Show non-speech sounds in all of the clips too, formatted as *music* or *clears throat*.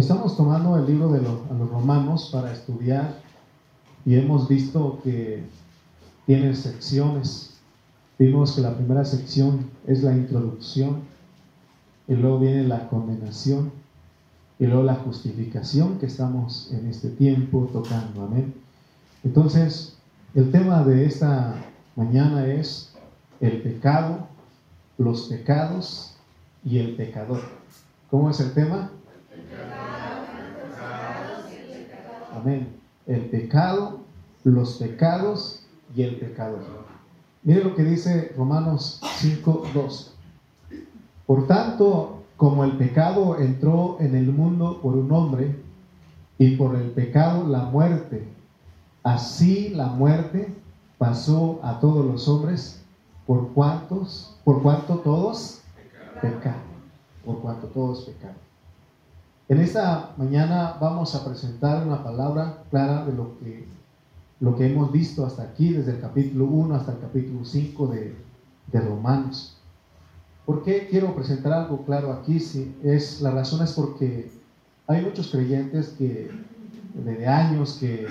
Estamos tomando el libro de los, romanos para estudiar y hemos visto que tiene secciones. Vimos que la primera sección es la introducción y luego viene la condenación y luego la justificación que estamos en este tiempo tocando. Amén. Entonces, el tema de esta mañana es el pecado, los pecados y el pecador. ¿Cómo es el tema? Amén. El pecado, los pecados y el pecador. Mire lo que dice Romanos 5, 2. Por tanto, como el pecado entró en el mundo por un hombre, y por el pecado la muerte, así la muerte pasó a todos los hombres, por cuantos, por cuanto todos pecaron, por cuanto todos pecaron. En esta mañana vamos a presentar una palabra clara de lo que, lo que hemos visto hasta aquí, desde el capítulo 1 hasta el capítulo 5 de, de Romanos. ¿Por qué quiero presentar algo claro aquí? Si es, la razón es porque hay muchos creyentes que de años que,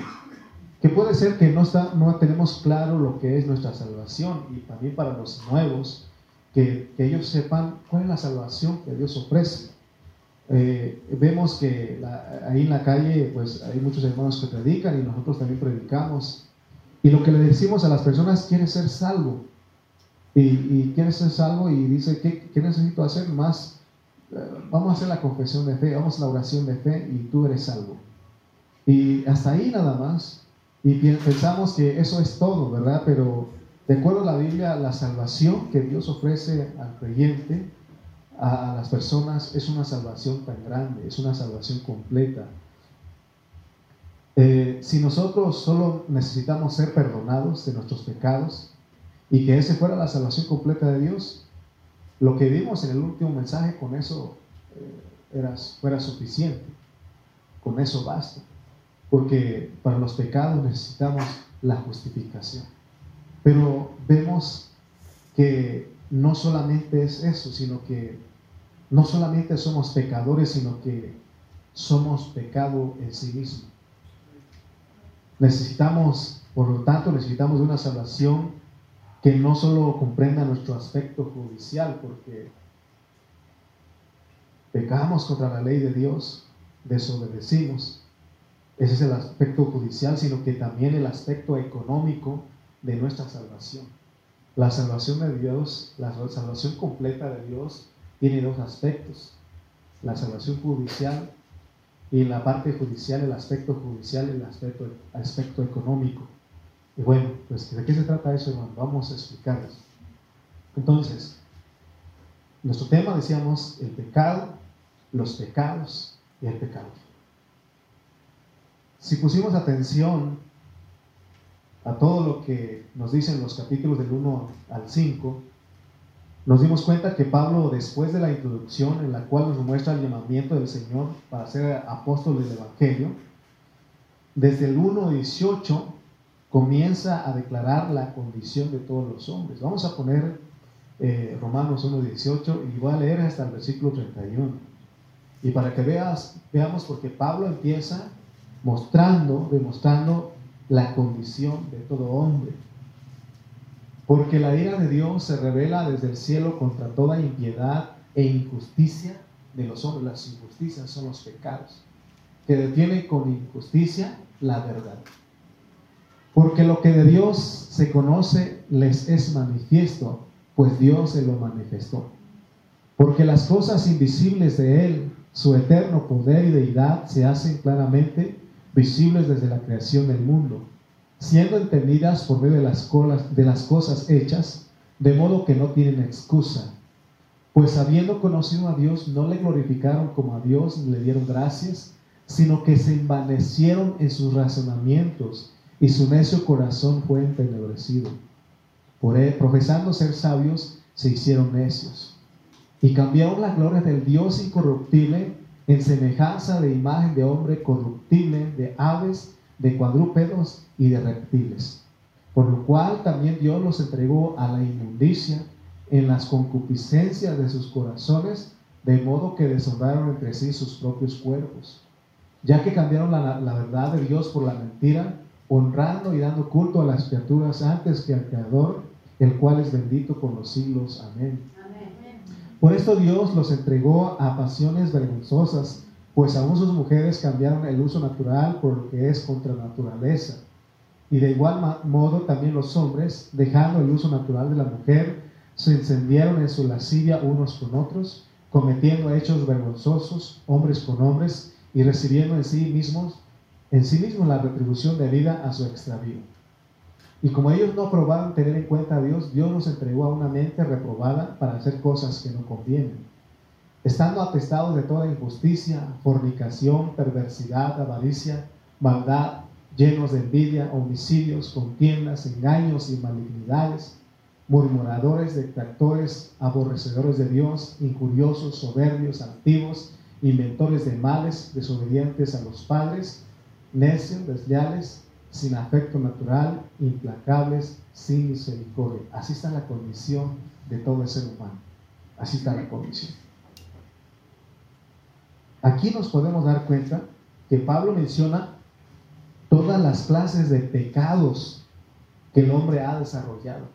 que puede ser que no, está, no tenemos claro lo que es nuestra salvación y también para los nuevos, que, que ellos sepan cuál es la salvación que Dios ofrece. Eh, vemos que ahí en la calle pues hay muchos hermanos que predican y nosotros también predicamos. Y lo que le decimos a las personas, quieres ser salvo. Y, y quieres ser salvo y dice, ¿qué, qué necesito hacer? Más, eh, vamos a hacer la confesión de fe, vamos a la oración de fe y tú eres salvo. Y hasta ahí nada más. Y pensamos que eso es todo, ¿verdad? Pero de acuerdo a la Biblia, la salvación que Dios ofrece al creyente a las personas es una salvación tan grande, es una salvación completa. Eh, si nosotros solo necesitamos ser perdonados de nuestros pecados y que ese fuera la salvación completa de Dios, lo que vimos en el último mensaje con eso eh, era, fuera suficiente, con eso basta, porque para los pecados necesitamos la justificación. Pero vemos que no solamente es eso, sino que no solamente somos pecadores, sino que somos pecado en sí mismo. Necesitamos, por lo tanto, necesitamos una salvación que no solo comprenda nuestro aspecto judicial, porque pecamos contra la ley de Dios, desobedecimos. Ese es el aspecto judicial, sino que también el aspecto económico de nuestra salvación. La salvación de Dios, la salvación completa de Dios tiene dos aspectos, la salvación judicial y la parte judicial, el aspecto judicial y el aspecto, aspecto económico. Y bueno, pues ¿de qué se trata eso, hermano? Vamos a explicarles. Entonces, nuestro tema, decíamos, el pecado, los pecados y el pecado. Si pusimos atención a todo lo que nos dicen los capítulos del 1 al 5, nos dimos cuenta que Pablo, después de la introducción en la cual nos muestra el llamamiento del Señor para ser apóstol del Evangelio, desde el 1.18 comienza a declarar la condición de todos los hombres. Vamos a poner eh, Romanos 1.18 y voy a leer hasta el versículo 31. Y para que veas, veamos, porque Pablo empieza mostrando, demostrando la condición de todo hombre. Porque la ira de Dios se revela desde el cielo contra toda impiedad e injusticia de los hombres. Las injusticias son los pecados, que detienen con injusticia la verdad. Porque lo que de Dios se conoce les es manifiesto, pues Dios se lo manifestó. Porque las cosas invisibles de Él, su eterno poder y deidad, se hacen claramente visibles desde la creación del mundo siendo entendidas por medio de las, las cosas hechas, de modo que no tienen excusa. Pues habiendo conocido a Dios, no le glorificaron como a Dios ni le dieron gracias, sino que se envanecieron en sus razonamientos y su necio corazón fue entenebrecido. Por él, profesando ser sabios, se hicieron necios y cambiaron la gloria del Dios incorruptible en semejanza de imagen de hombre corruptible, de aves, de cuadrúpedos y de reptiles, por lo cual también Dios los entregó a la inmundicia en las concupiscencias de sus corazones de modo que deshonraron entre sí sus propios cuerpos, ya que cambiaron la, la verdad de Dios por la mentira, honrando y dando culto a las criaturas antes que al Creador, el cual es bendito por los siglos. Amén. Por esto Dios los entregó a pasiones vergonzosas, pues aún sus mujeres cambiaron el uso natural por lo que es contra naturaleza. Y de igual modo también los hombres, dejando el uso natural de la mujer, se encendieron en su lascivia unos con otros, cometiendo hechos vergonzosos, hombres con hombres, y recibiendo en sí mismos, en sí mismos la retribución debida a su extravío. Y como ellos no probaron tener en cuenta a Dios, Dios nos entregó a una mente reprobada para hacer cosas que no convienen. Estando atestados de toda injusticia, fornicación, perversidad, avaricia, maldad, llenos de envidia, homicidios, contiendas, engaños y malignidades, murmuradores, detractores, aborrecedores de Dios, injuriosos, soberbios, altivos, inventores de males, desobedientes a los padres, necios, desleales, sin afecto natural, implacables, sin misericordia. Así está la condición de todo el ser humano. Así está la condición. Aquí nos podemos dar cuenta que Pablo menciona todas las clases de pecados que el hombre ha desarrollado.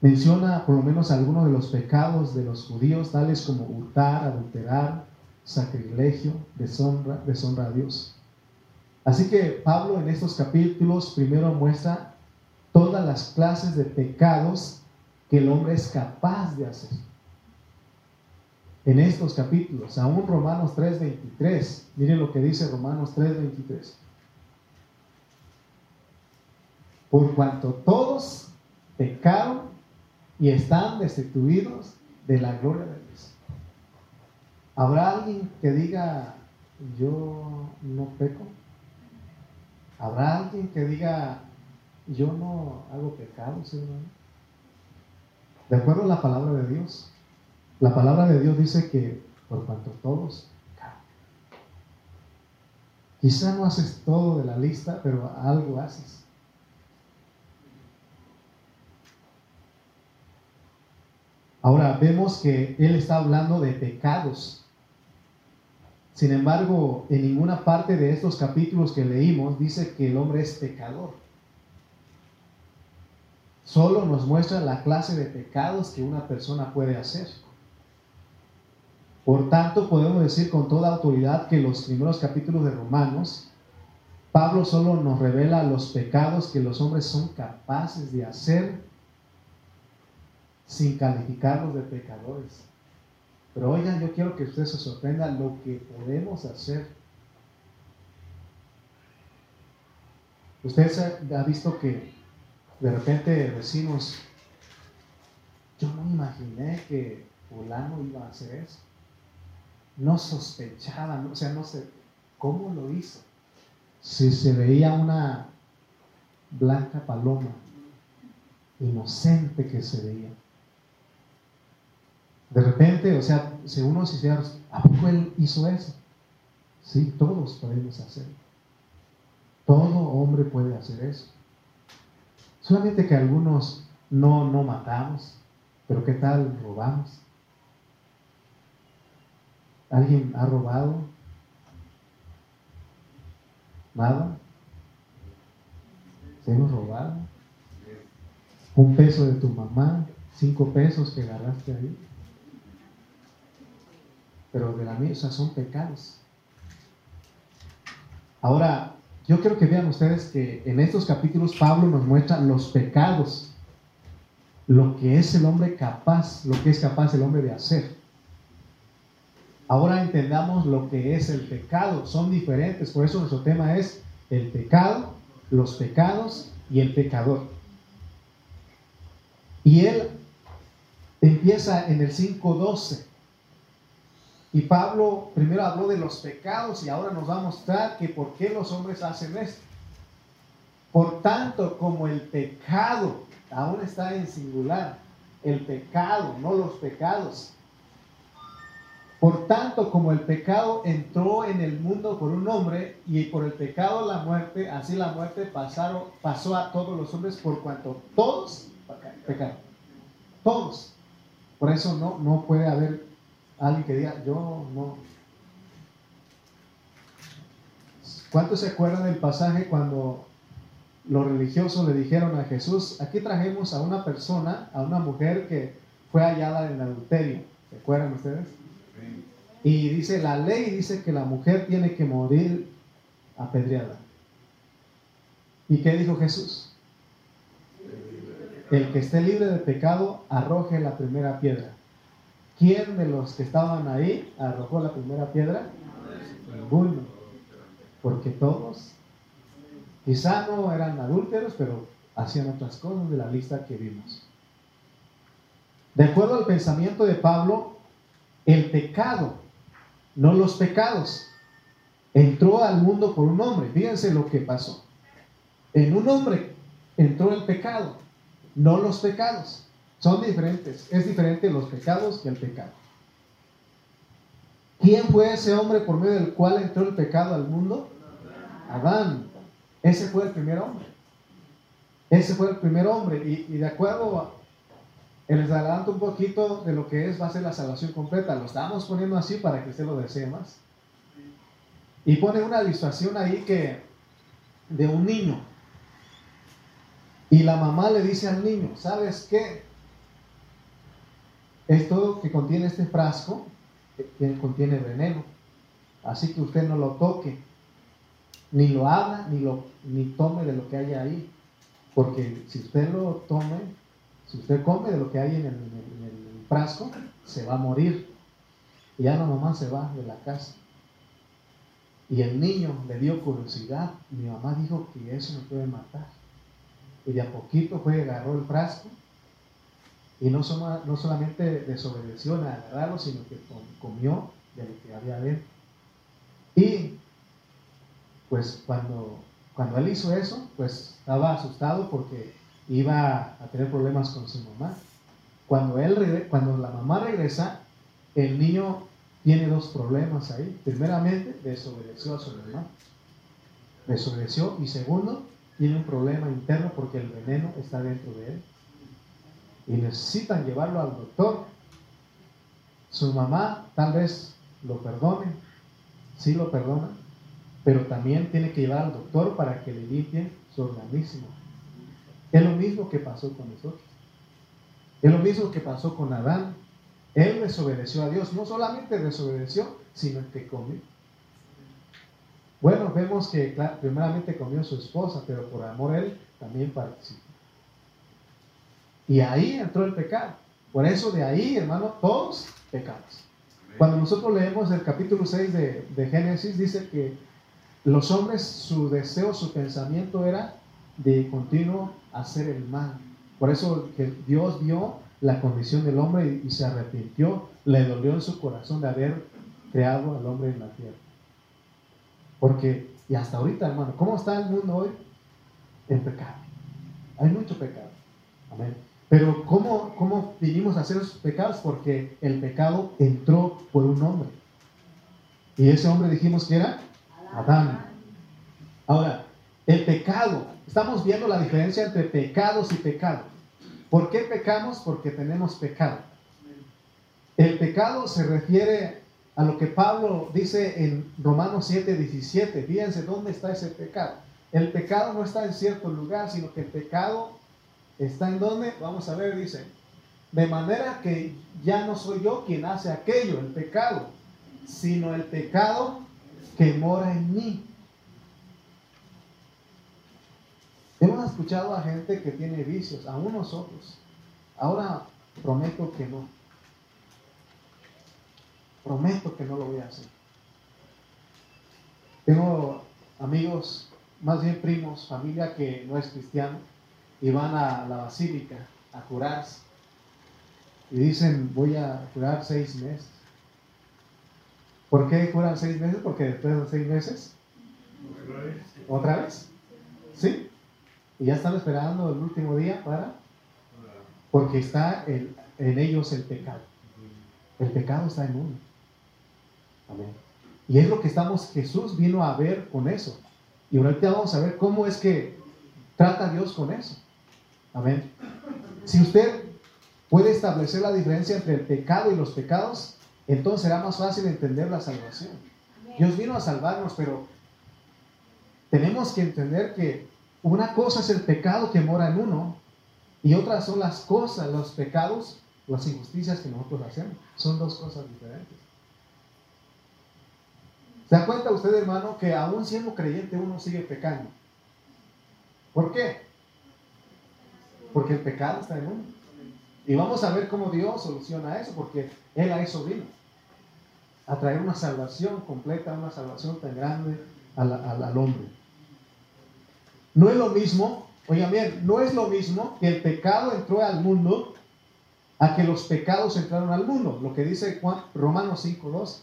Menciona por lo menos algunos de los pecados de los judíos, tales como hurtar, adulterar, sacrilegio, deshonra, deshonra a Dios. Así que Pablo en estos capítulos primero muestra todas las clases de pecados que el hombre es capaz de hacer. En estos capítulos, aún Romanos 3:23, miren lo que dice Romanos 3:23. Por cuanto todos pecaron y están destituidos de la gloria de Dios. ¿Habrá alguien que diga, yo no peco? ¿Habrá alguien que diga, yo no hago pecados, hermano? De acuerdo a la palabra de Dios, la palabra de Dios dice que por cuanto todos. Quizá no haces todo de la lista, pero algo haces. Ahora vemos que él está hablando de pecados sin embargo, en ninguna parte de estos capítulos que leímos dice que el hombre es pecador. Solo nos muestra la clase de pecados que una persona puede hacer. Por tanto, podemos decir con toda autoridad que los primeros capítulos de Romanos, Pablo solo nos revela los pecados que los hombres son capaces de hacer sin calificarlos de pecadores. Pero oigan, yo quiero que usted se sorprenda lo que podemos hacer. Usted ha visto que de repente decimos, yo no imaginé que fulano iba a hacer eso. No sospechaba, o sea, no sé cómo lo hizo. Si se veía una blanca paloma, inocente que se veía de repente, o sea, si uno se ¿a poco él hizo eso? Sí, todos podemos hacerlo. Todo hombre puede hacer eso. Solamente que algunos no, no matamos, pero ¿qué tal robamos? ¿Alguien ha robado? ¿Nada? ¿Se hemos robado? Un peso de tu mamá, cinco pesos que agarraste ahí pero de la mesa son pecados. Ahora, yo quiero que vean ustedes que en estos capítulos Pablo nos muestra los pecados, lo que es el hombre capaz, lo que es capaz el hombre de hacer. Ahora entendamos lo que es el pecado, son diferentes, por eso nuestro tema es el pecado, los pecados y el pecador. Y él empieza en el 5.12 y Pablo primero habló de los pecados y ahora nos va a mostrar que por qué los hombres hacen esto. Por tanto, como el pecado aún está en singular, el pecado, no los pecados. Por tanto, como el pecado entró en el mundo por un hombre y por el pecado la muerte, así la muerte pasaron, pasó a todos los hombres por cuanto todos pecaron. Todos. Por eso no, no puede haber alguien que diga, yo no. ¿Cuántos se acuerdan del pasaje cuando los religiosos le dijeron a Jesús, aquí trajimos a una persona, a una mujer que fue hallada en adulterio? ¿Se acuerdan ustedes? Y dice, la ley dice que la mujer tiene que morir apedreada. ¿Y qué dijo Jesús? El que esté libre de pecado, arroje la primera piedra. ¿Quién de los que estaban ahí arrojó la primera piedra? Ninguno. Porque todos, quizá no eran adúlteros, pero hacían otras cosas de la lista que vimos. De acuerdo al pensamiento de Pablo, el pecado, no los pecados, entró al mundo por un hombre. Fíjense lo que pasó. En un hombre entró el pecado, no los pecados. Son diferentes. Es diferente los pecados que el pecado. ¿Quién fue ese hombre por medio del cual entró el pecado al mundo? Adán. Ese fue el primer hombre. Ese fue el primer hombre. Y, de acuerdo, les adelanto un poquito de lo que es, va a ser la salvación completa. Lo estamos poniendo así para que usted lo desee más. Y pone una ilustración ahí que de un niño. Y la mamá le dice al niño, ¿sabes qué? Esto que contiene este frasco que contiene veneno. Así que usted no lo toque, ni lo haga, ni, lo, ni tome de lo que hay ahí. Porque si usted lo tome, si usted come de lo que hay en el, frasco, se va a morir. Y ya la mamá se va de la casa. Y el niño le dio curiosidad. Mi mamá dijo que eso me puede matar. Y de a poquito fue, agarró el frasco y no, no solamente desobedeció en agarrarlo, sino que comió de lo que había dentro. Y pues cuando, cuando él hizo eso, pues estaba asustado porque iba a tener problemas con su mamá. Cuando, él, cuando la mamá regresa, el niño tiene dos problemas ahí. Primeramente, desobedeció a su mamá. Desobedeció. Y segundo, tiene un problema interno porque el veneno está dentro de él. Y necesitan llevarlo al doctor. Su mamá tal vez lo perdone, sí lo perdona, pero también tiene que llevar al doctor para que le limpien su organismo. Es lo mismo que pasó con nosotros. Es lo mismo que pasó con Adán. Él desobedeció a Dios. No solamente desobedeció, sino que comió. Bueno, vemos que primeramente comió su esposa, pero por amor él también participó. Y ahí entró el pecado. Por eso de ahí, hermano, todos pecamos. Cuando nosotros leemos el capítulo 6 de, de Génesis, dice que los hombres, su deseo, su pensamiento era de continuo hacer el mal. Por eso que Dios vio la condición del hombre y, se arrepintió, le dolió en su corazón de haber creado al hombre en la tierra. Porque, y hasta ahorita, hermano, ¿cómo está el mundo hoy? En pecado. Hay mucho pecado. Amén. Pero ¿cómo, cómo vinimos a hacer esos pecados? Porque el pecado entró por un hombre. Y ese hombre dijimos que era Adán. Ahora, el pecado, estamos viendo la diferencia entre pecados y pecado. ¿Por qué pecamos? Porque tenemos pecado. El pecado se refiere a lo que Pablo dice en Romanos 7, 17. Fíjense dónde está ese pecado. El pecado no está en cierto lugar, sino que el pecado está en dónde. Vamos a ver, dice. De manera que ya no soy yo quien hace aquello, el pecado, sino el pecado que mora en mí. Hemos escuchado a gente que tiene vicios, aún nosotros. Ahora prometo que no. Prometo que no lo voy a hacer. Tengo amigos, más bien primos, familia que no es cristiano, y van a la basílica a curarse. Y dicen, voy a curar seis meses. ¿Por qué curan seis meses? Porque después de seis meses, ¿otra vez? ¿Sí? Y ya están esperando el último día para... Porque está en, ellos el pecado. El pecado está en uno. Amén. Y es lo que estamos, Jesús vino a ver con eso. Y ahorita vamos a ver cómo es que trata Dios con eso. Amén. Si usted puede establecer la diferencia entre el pecado y los pecados, entonces será más fácil entender la salvación. Dios vino a salvarnos, pero tenemos que entender que una cosa es el pecado que mora en uno y otras son las cosas, los pecados, las injusticias que nosotros hacemos. Son dos cosas diferentes. ¿Se da cuenta usted, hermano, que aún siendo creyente uno sigue pecando? ¿Por qué? Porque el pecado está en uno. Y vamos a ver cómo Dios soluciona eso, porque Él a eso vino. A traer una salvación completa, una salvación tan grande al, al hombre. No es lo mismo, oigan bien, no es lo mismo que el pecado entró al mundo a que los pecados entraron al mundo. Lo que dice Juan, Romanos 5.12.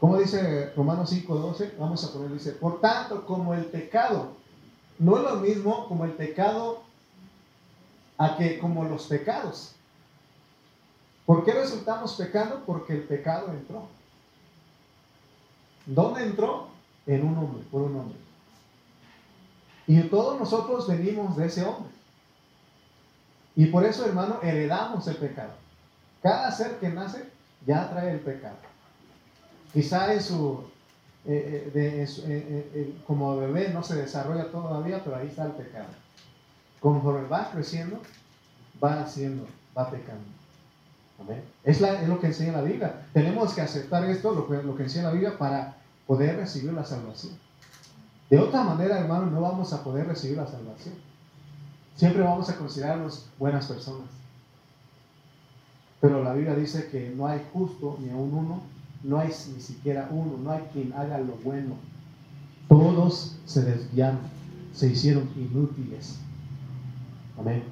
¿Cómo dice Romanos 5.12? Vamos a poner, dice, por tanto, como el pecado, no es lo mismo como el pecado a que como los pecados. ¿Por qué resultamos pecando? Porque el pecado entró. ¿Dónde entró? En un hombre, por un hombre. Y todos nosotros venimos de ese hombre. Y por eso, hermano, heredamos el pecado. Cada ser que nace ya trae el pecado. Quizá en su, eh, eh, eh, como bebé no se desarrolla todavía, pero ahí está el pecado. Conforme va creciendo, va haciendo, va pecando. Amén. Es, lo que enseña la Biblia. Tenemos que aceptar esto, lo que, lo que enseña la Biblia, para poder recibir la salvación. De otra manera, hermano, no vamos a poder recibir la salvación. Siempre vamos a considerarnos buenas personas. Pero la Biblia dice que no hay justo ni aún uno, no hay ni siquiera uno, no hay quien haga lo bueno. Todos se desviaron, se hicieron inútiles. Amén.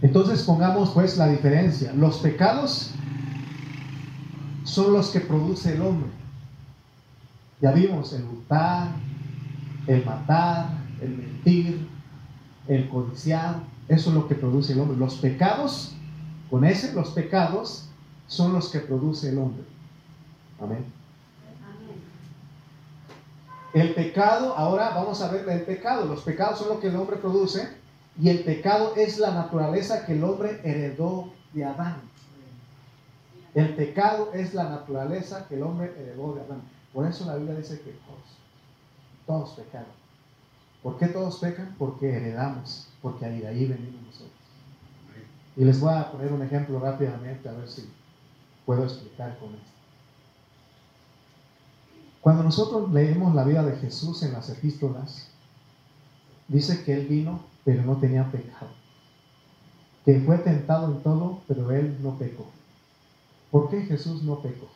Entonces pongamos pues la diferencia. Los pecados son los que produce el hombre. Ya vimos el hurtar, el matar, el mentir, el codiciar. Eso es lo que produce el hombre. Los pecados con ese, los pecados son los que produce el hombre. Amén. El pecado, ahora vamos a ver el pecado. Los pecados son lo que el hombre produce y el pecado es la naturaleza que el hombre heredó de Adán. El pecado es la naturaleza que el hombre heredó de Adán. Por eso la Biblia dice que todos, todos pecaron. ¿Por qué todos pecan? Porque heredamos, porque ahí de ahí venimos nosotros. Y les voy a poner un ejemplo rápidamente a ver si puedo explicar con esto. Cuando nosotros leemos la vida de Jesús en las epístolas, dice que Él vino, pero no tenía pecado. Que fue tentado en todo, pero Él no pecó. ¿Por qué Jesús no pecó?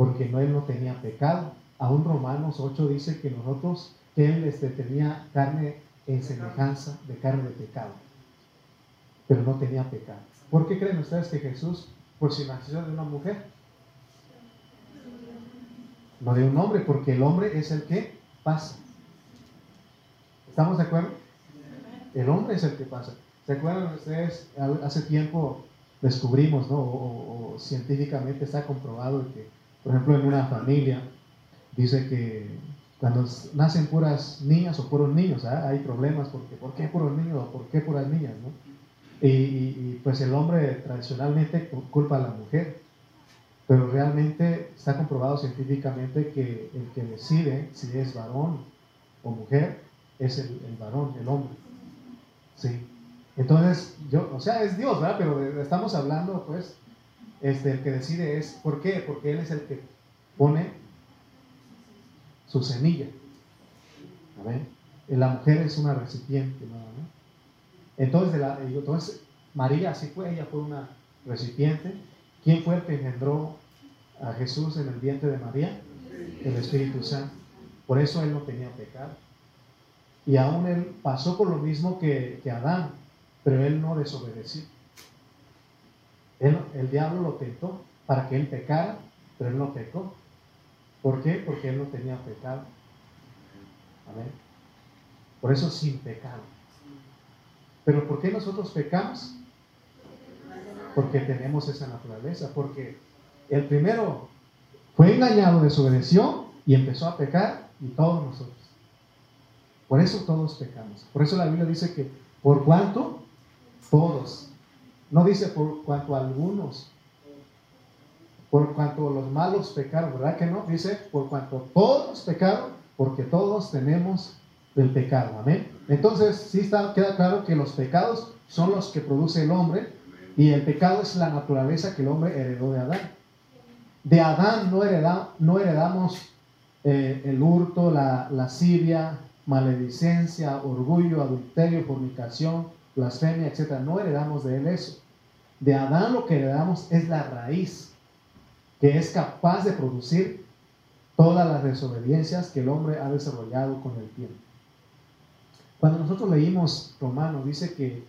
Porque no, Él no tenía pecado. Aún Romanos 8 dice que nosotros, que Él este, tenía carne en semejanza de carne de pecado, pero no tenía pecado. ¿Por qué creen ustedes que Jesús, por si nació de una mujer, no de un hombre, porque el hombre es el que pasa. ¿Estamos de acuerdo? El hombre es el que pasa. ¿Se acuerdan ustedes? Hace tiempo descubrimos, ¿no? O, o, científicamente está comprobado que, por ejemplo, en una familia, dice que cuando nacen puras niñas o puros niños, ¿ah? hay problemas porque ¿por qué puros niños o por qué puras niñas? ¿no? Y, pues el hombre tradicionalmente culpa a la mujer, pero realmente está comprobado científicamente que el que decide si es varón o mujer es el, varón, el hombre. Sí. Entonces, yo, o sea, es Dios, ¿verdad? Pero estamos hablando, pues, este, el que decide es, ¿por qué? Porque Él es el que pone su semilla. Amén. La mujer es una recipiente. Entonces, entonces, María así fue, ella fue una recipiente. ¿Quién fue el que engendró a Jesús en el vientre de María? El Espíritu Santo. Por eso él no tenía pecado. Y aún él pasó por lo mismo que, que Adán, pero él no desobedeció. El diablo lo tentó para que él pecara, pero él no pecó. ¿Por qué? Porque él no tenía pecado. Amén. Por eso sin pecado. Pero ¿por qué nosotros pecamos? Porque tenemos esa naturaleza. Porque el primero fue engañado, desobedeció y empezó a pecar y todos nosotros. Por eso todos pecamos. Por eso la Biblia dice que por cuanto todos. No dice por cuanto algunos. Por cuanto los malos pecaron, ¿verdad que no? Dice por cuanto todos pecaron, porque todos tenemos el pecado. Amén. Entonces, sí está, queda claro que los pecados son los que produce el hombre y el pecado es la naturaleza que el hombre heredó de Adán. De Adán no, no heredamos eh, el hurto, la lascivia, maledicencia, orgullo, adulterio, fornicación, blasfemia, etc. No heredamos de él eso. De Adán lo que heredamos es la raíz, que es capaz de producir todas las desobediencias que el hombre ha desarrollado con el tiempo. Cuando nosotros leímos Romanos, dice que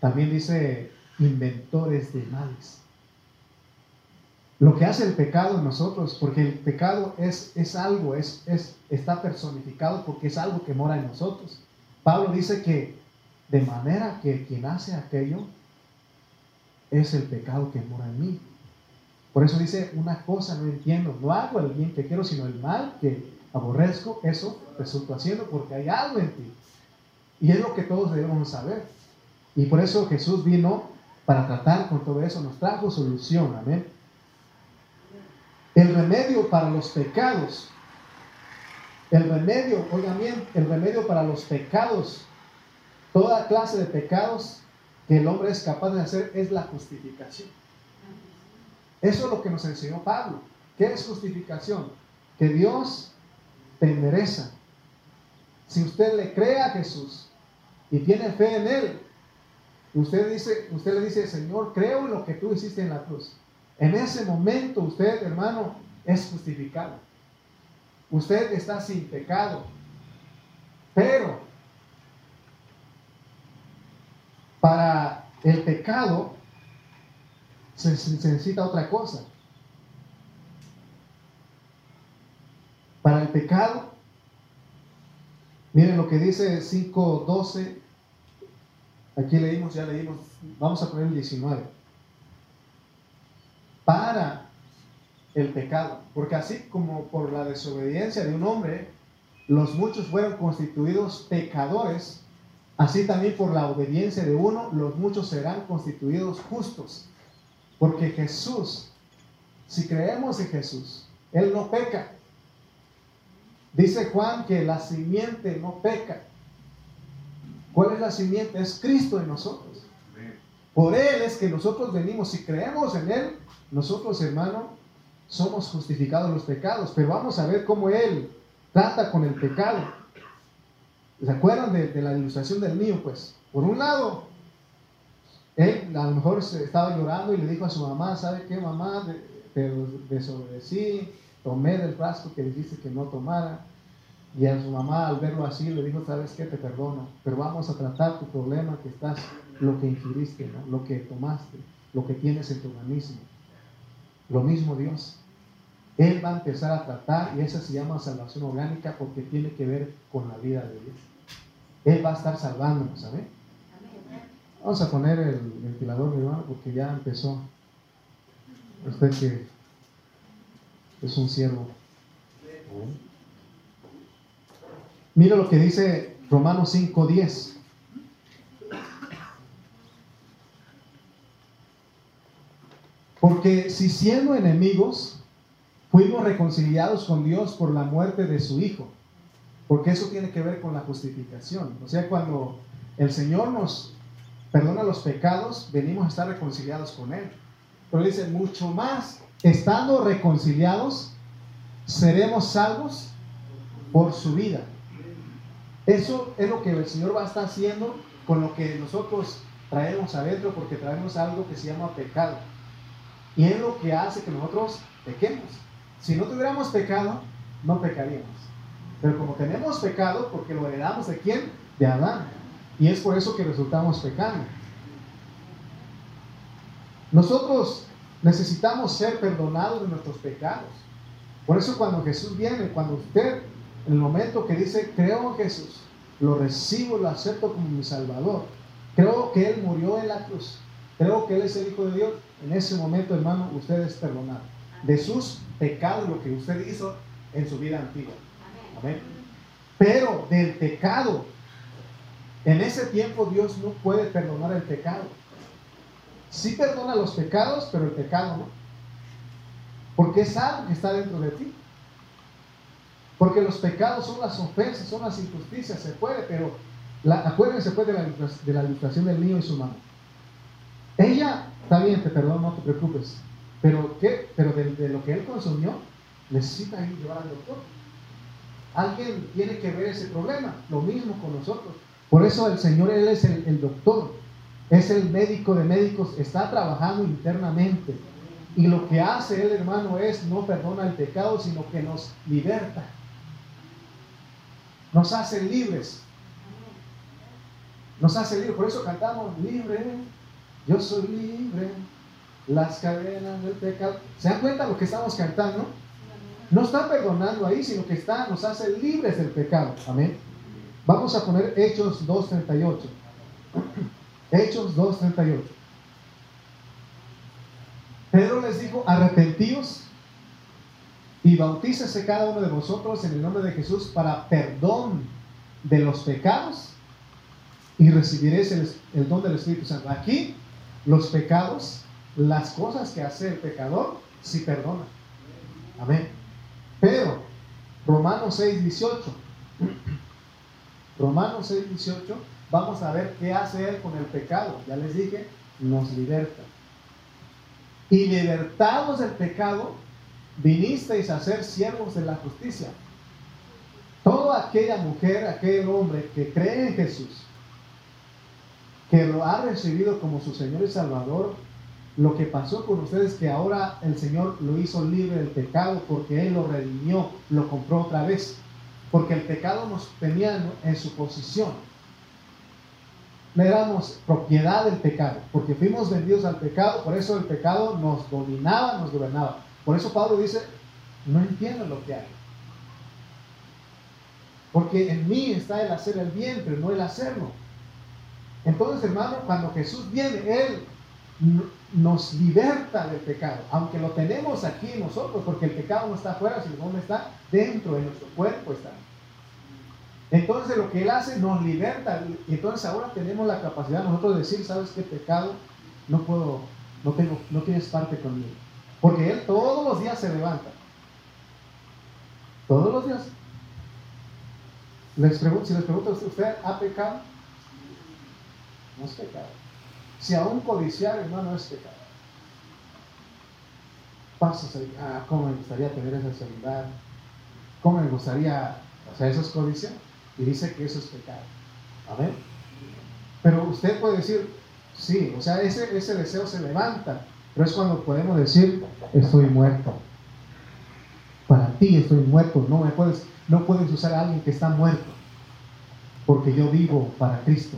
también dice inventores de males. Lo que hace el pecado en nosotros, porque el pecado es, es algo, es, es, está personificado porque es algo que mora en nosotros. Pablo dice que de manera que quien hace aquello es el pecado que mora en mí. Por eso dice, una cosa no entiendo, no hago el bien que quiero, sino el mal que aborrezco, eso resulta haciendo porque hay algo en ti. Y es lo que todos debemos saber. Y por eso Jesús vino para tratar con todo eso, nos trajo solución, amén. El remedio para los pecados, el remedio, oigan bien, el remedio para los pecados, toda clase de pecados que el hombre es capaz de hacer es la justificación. Eso es lo que nos enseñó Pablo. ¿Qué es justificación? Que Dios te endereza. Si usted le cree a Jesús y tiene fe en Él, usted, dice, usted le dice, Señor, creo en lo que tú hiciste en la cruz. En ese momento usted, hermano, es justificado. Usted está sin pecado. Pero para el pecado se, necesita otra cosa. Para el pecado, miren lo que dice 5.12. Aquí leímos, ya leímos, vamos a poner el 19 para el pecado. Porque así como por la desobediencia de un hombre, los muchos fueron constituidos pecadores, así también por la obediencia de uno, los muchos serán constituidos justos. Porque Jesús, si creemos en Jesús, Él no peca. Dice Juan que la simiente no peca. ¿Cuál es la simiente? Es Cristo en nosotros. Por Él es que nosotros venimos, si creemos en Él, nosotros, hermano, somos justificados los pecados, pero vamos a ver cómo Él trata con el pecado. ¿Se acuerdan de, la ilustración del mío? Pues, por un lado, él a lo mejor estaba llorando y le dijo a su mamá, ¿sabe qué, mamá? Te desobedecí, tomé del frasco que dijiste que no tomara. Y a su mamá al verlo así le dijo, ¿sabes qué? Te perdono, pero vamos a tratar tu problema que estás, lo que ingiriste, lo que tomaste, lo que tienes en tu organismo. Lo mismo Dios. Él va a empezar a tratar y esa se llama salvación orgánica porque tiene que ver con la vida de Dios. Él va a estar salvándonos, ¿sabes? Vamos a poner el ventilador, mi hermano, porque ya empezó. Usted que es un siervo. Mira lo que dice Romanos 5:10. Porque si siendo enemigos, fuimos reconciliados con Dios por la muerte de su Hijo. Porque eso tiene que ver con la justificación. O sea, cuando el Señor nos perdona los pecados, venimos a estar reconciliados con Él. Pero dice, mucho más, estando reconciliados, seremos salvos por su vida. Eso es lo que el Señor va a estar haciendo con lo que nosotros traemos adentro, porque traemos algo que se llama pecado. Y es lo que hace que nosotros pequemos. Si no tuviéramos pecado, no pecaríamos. Pero como tenemos pecado, porque lo heredamos de quién? De Adán. Y es por eso que resultamos pecando. Nosotros necesitamos ser perdonados de nuestros pecados. Por eso cuando Jesús viene, cuando usted, en el momento que dice, creo en Jesús, lo recibo, lo acepto como mi Salvador, creo que Él murió en la cruz, creo que Él es el Hijo de Dios, en ese momento, hermano, usted es perdonado de sus pecados, lo que usted hizo en su vida antigua. Pero del pecado, en ese tiempo Dios no puede perdonar el pecado. Sí perdona los pecados, pero el pecado no. Porque es algo que está dentro de ti. Porque los pecados son las ofensas, son las injusticias, se puede, pero la, acuérdense pues de la, de la del niño y su mano. Ella, está bien, te perdono, no te preocupes. Pero, ¿qué? pero de, lo que él consumió, necesita ir llevar al doctor. Alguien tiene que ver ese problema. Lo mismo con nosotros. Por eso el Señor, Él es el, doctor. Es el médico de médicos. Está trabajando internamente. Y lo que hace Él, hermano, es no perdona el pecado, sino que nos liberta. Nos hace libres. Nos hace libres. Por eso cantamos libre. Yo soy libre. Las cadenas del pecado. ¿Se dan cuenta lo que estamos cantando? No está perdonando ahí, sino que está, nos hace libres del pecado. Amén. Vamos a poner Hechos 2.38. Hechos 2.38. Pedro les dijo, arrepentíos y bautícese cada uno de vosotros en el nombre de Jesús para perdón de los pecados y recibiréis el, don del Espíritu Santo. Aquí los pecados, las cosas que hace el pecador, sí perdona. Amén. Pero, Romanos 6, 18. *clears throat* Romanos 6, 18. Vamos a ver qué hace él con el pecado. Ya les dije, nos liberta. Y libertados del pecado, vinisteis a ser siervos de la justicia. Toda aquella mujer, aquel hombre que cree en Jesús, que lo ha recibido como su Señor y Salvador, lo que pasó con ustedes que ahora el Señor lo hizo libre del pecado porque Él lo redimió, lo compró otra vez. Porque el pecado nos tenía en su posición. Le éramos propiedad del pecado, porque fuimos vendidos al pecado, por eso el pecado nos dominaba, nos gobernaba. Por eso Pablo dice, no entiendo lo que hay. Porque en mí está el hacer el bien, pero no el hacerlo. Entonces, hermano, cuando Jesús viene, Él nos liberta del pecado, aunque lo tenemos aquí nosotros, porque el pecado no está afuera, sino está dentro de nuestro cuerpo. Está. Entonces lo que Él hace nos liberta entonces ahora tenemos la capacidad nosotros de decir, ¿sabes qué pecado? No puedo, no, tengo, no tienes parte conmigo. Porque Él todos los días se levanta. Todos los días. Les pregunto, si les pregunto, ¿usted ha pecado? No es pecado. Si aún codiciar, hermano, es pecado. Pasas ahí, ah, cómo me gustaría tener esa celular. Cómo me gustaría, o sea, eso es codicia. Y dice que eso es pecado. Amén. Pero usted puede decir, sí, o sea, ese, ese deseo se levanta pero es cuando podemos decir, estoy muerto. Para ti estoy muerto. No me puedes, no puedes usar a alguien que está muerto. Porque yo vivo para Cristo.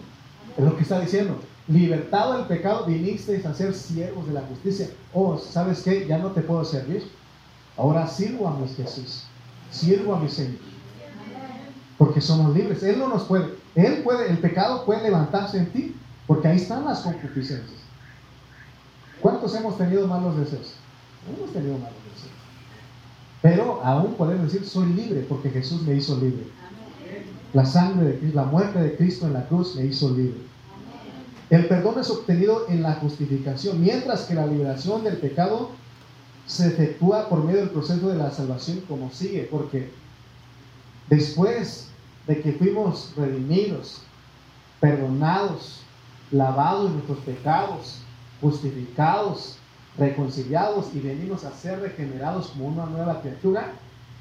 Es lo que está diciendo. Libertado del pecado, vinisteis a ser siervos de la justicia. Oh, ¿sabes qué? Ya no te puedo servir. Ahora sirvo a mi Jesús. Sirvo a mi Señor. Porque somos libres. Él no nos puede. Él puede, el pecado puede levantarse en ti. Porque ahí están las concupiscencias. ¿Cuántos hemos tenido malos deseos? Hemos tenido malos deseos. Pero aún podemos decir, soy libre porque Jesús me hizo libre. La sangre de Cristo, la muerte de Cristo en la cruz me hizo libre. El perdón es obtenido en la justificación, mientras que la liberación del pecado se efectúa por medio del proceso de la salvación como sigue, porque después de que fuimos redimidos, perdonados, lavados nuestros pecados, justificados, reconciliados y venimos a ser regenerados como una nueva criatura,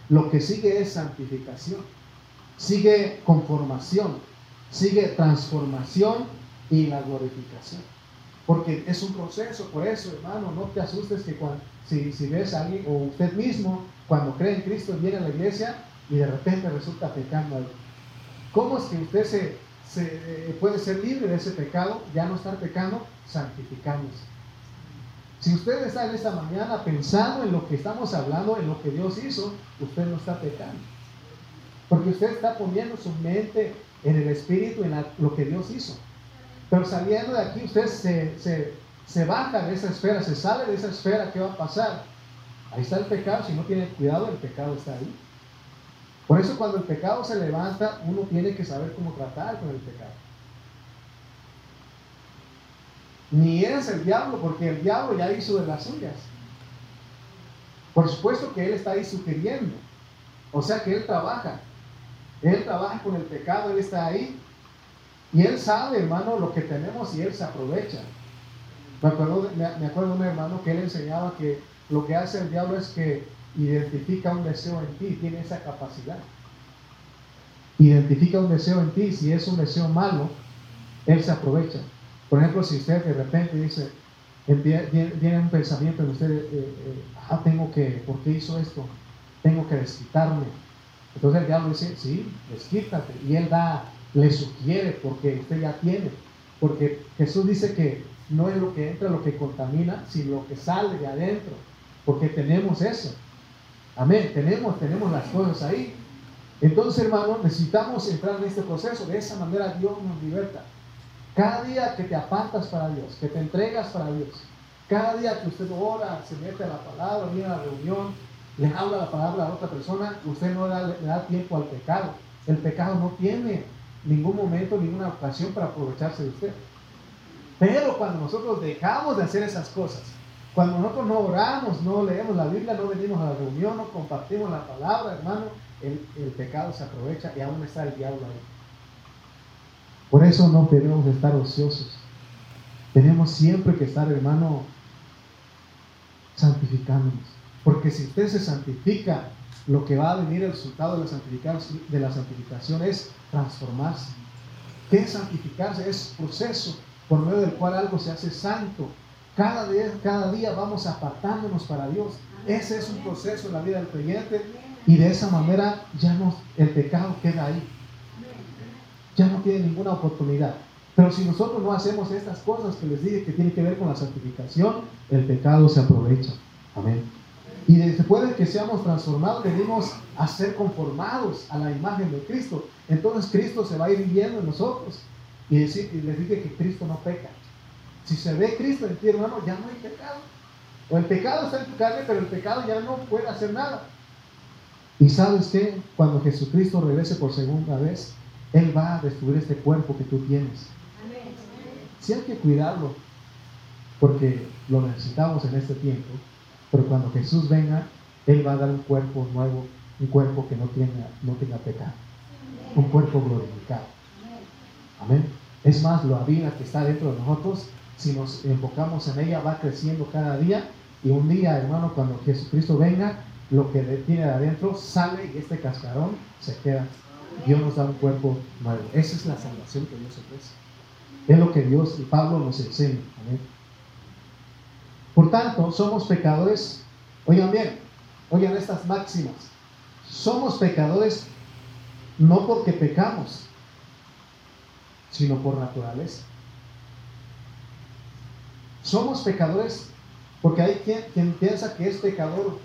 lo que sigue es santificación, sigue conformación, sigue transformación y la glorificación. Porque es un proceso, por eso hermano, no te asustes que cuando, si, si ves a alguien o usted mismo, cuando cree en Cristo, viene a la iglesia y de repente resulta pecando algo. ¿Cómo es que usted se, se, eh, puede ser libre de ese pecado, ya no estar pecando, santificándose. Si usted está en esta mañana pensando en lo que estamos hablando, en lo que Dios hizo, usted no está pecando. Porque usted está poniendo su mente en el Espíritu, en lo que Dios hizo. Pero saliendo de aquí, usted se, se, se baja de esa esfera, se sale de esa esfera, ¿qué va a pasar? Ahí está el pecado, si no tiene cuidado, el pecado está ahí. Por eso cuando el pecado se levanta, uno tiene que saber cómo tratar con el pecado. Ni es el diablo, porque el diablo ya hizo de las suyas. Por supuesto que él está ahí sugiriendo. O sea que él trabaja. Él trabaja con el pecado, él está ahí. Y él sabe, hermano, lo que tenemos y él se aprovecha. Me acuerdo, me acuerdo de un hermano que él enseñaba que lo que hace el diablo es que identifica un deseo en ti, tiene esa capacidad. Identifica un deseo en ti, si es un deseo malo, él se aprovecha. Por ejemplo, si usted de repente dice, viene un pensamiento en usted, eh, eh, ah, tengo que, ¿por qué hizo esto? Tengo que desquitarme. Entonces el diablo dice, sí, desquítate. Y él da, le sugiere porque usted ya tiene. Porque Jesús dice que no es lo que entra lo que contamina, sino lo que sale de adentro. Porque tenemos eso. Amén, tenemos, tenemos las cosas ahí. Entonces, hermano, necesitamos entrar en este proceso. De esa manera Dios nos liberta. Cada día que te apartas para Dios, que te entregas para Dios, cada día que usted ora, se mete a la palabra, viene a la reunión, le habla la palabra a otra persona, usted no le da tiempo al pecado. El pecado no tiene ningún momento, ninguna ocasión para aprovecharse de usted. Pero cuando nosotros dejamos de hacer esas cosas, cuando nosotros no oramos, no leemos la Biblia, no venimos a la reunión, no compartimos la palabra, hermano, el, el pecado se aprovecha y aún está el diablo ahí. Por eso no debemos estar ociosos. Tenemos siempre que estar, hermano, santificándonos. Porque si usted se santifica, lo que va a venir el resultado de la santificación, de la santificación es transformarse. ¿Qué es santificarse? Es proceso por medio del cual algo se hace santo. Cada día, cada día vamos apartándonos para Dios. Ese es un proceso en la vida del creyente y de esa manera ya no, el pecado queda ahí. Ya no tiene ninguna oportunidad. Pero si nosotros no hacemos estas cosas que les dije que tienen que ver con la santificación, el pecado se aprovecha. Amén. Y después de que seamos transformados, venimos a ser conformados a la imagen de Cristo. Entonces Cristo se va a ir viviendo en nosotros. Y, decir, y les dije que Cristo no peca. Si se ve Cristo en ti, hermano, ya no hay pecado. O el pecado está en tu carne, pero el pecado ya no puede hacer nada. Y sabes que cuando Jesucristo regrese por segunda vez, Él va a destruir este cuerpo que tú tienes. Sí hay que cuidarlo, porque lo necesitamos en este tiempo. Pero cuando Jesús venga, Él va a dar un cuerpo nuevo, un cuerpo que no tenga, no tenga pecado, un cuerpo glorificado. Amén. Es más, la vida que está dentro de nosotros, si nos enfocamos en ella, va creciendo cada día. Y un día, hermano, cuando Jesucristo venga, lo que tiene de adentro sale y este cascarón se queda. Dios nos da un cuerpo nuevo. Esa es la salvación que Dios ofrece. Es lo que Dios y Pablo nos enseña. Amén. Por tanto, somos pecadores. Oigan bien, oigan estas máximas. Somos pecadores no porque pecamos, sino por naturaleza. Somos pecadores porque hay quien, quien piensa que es pecador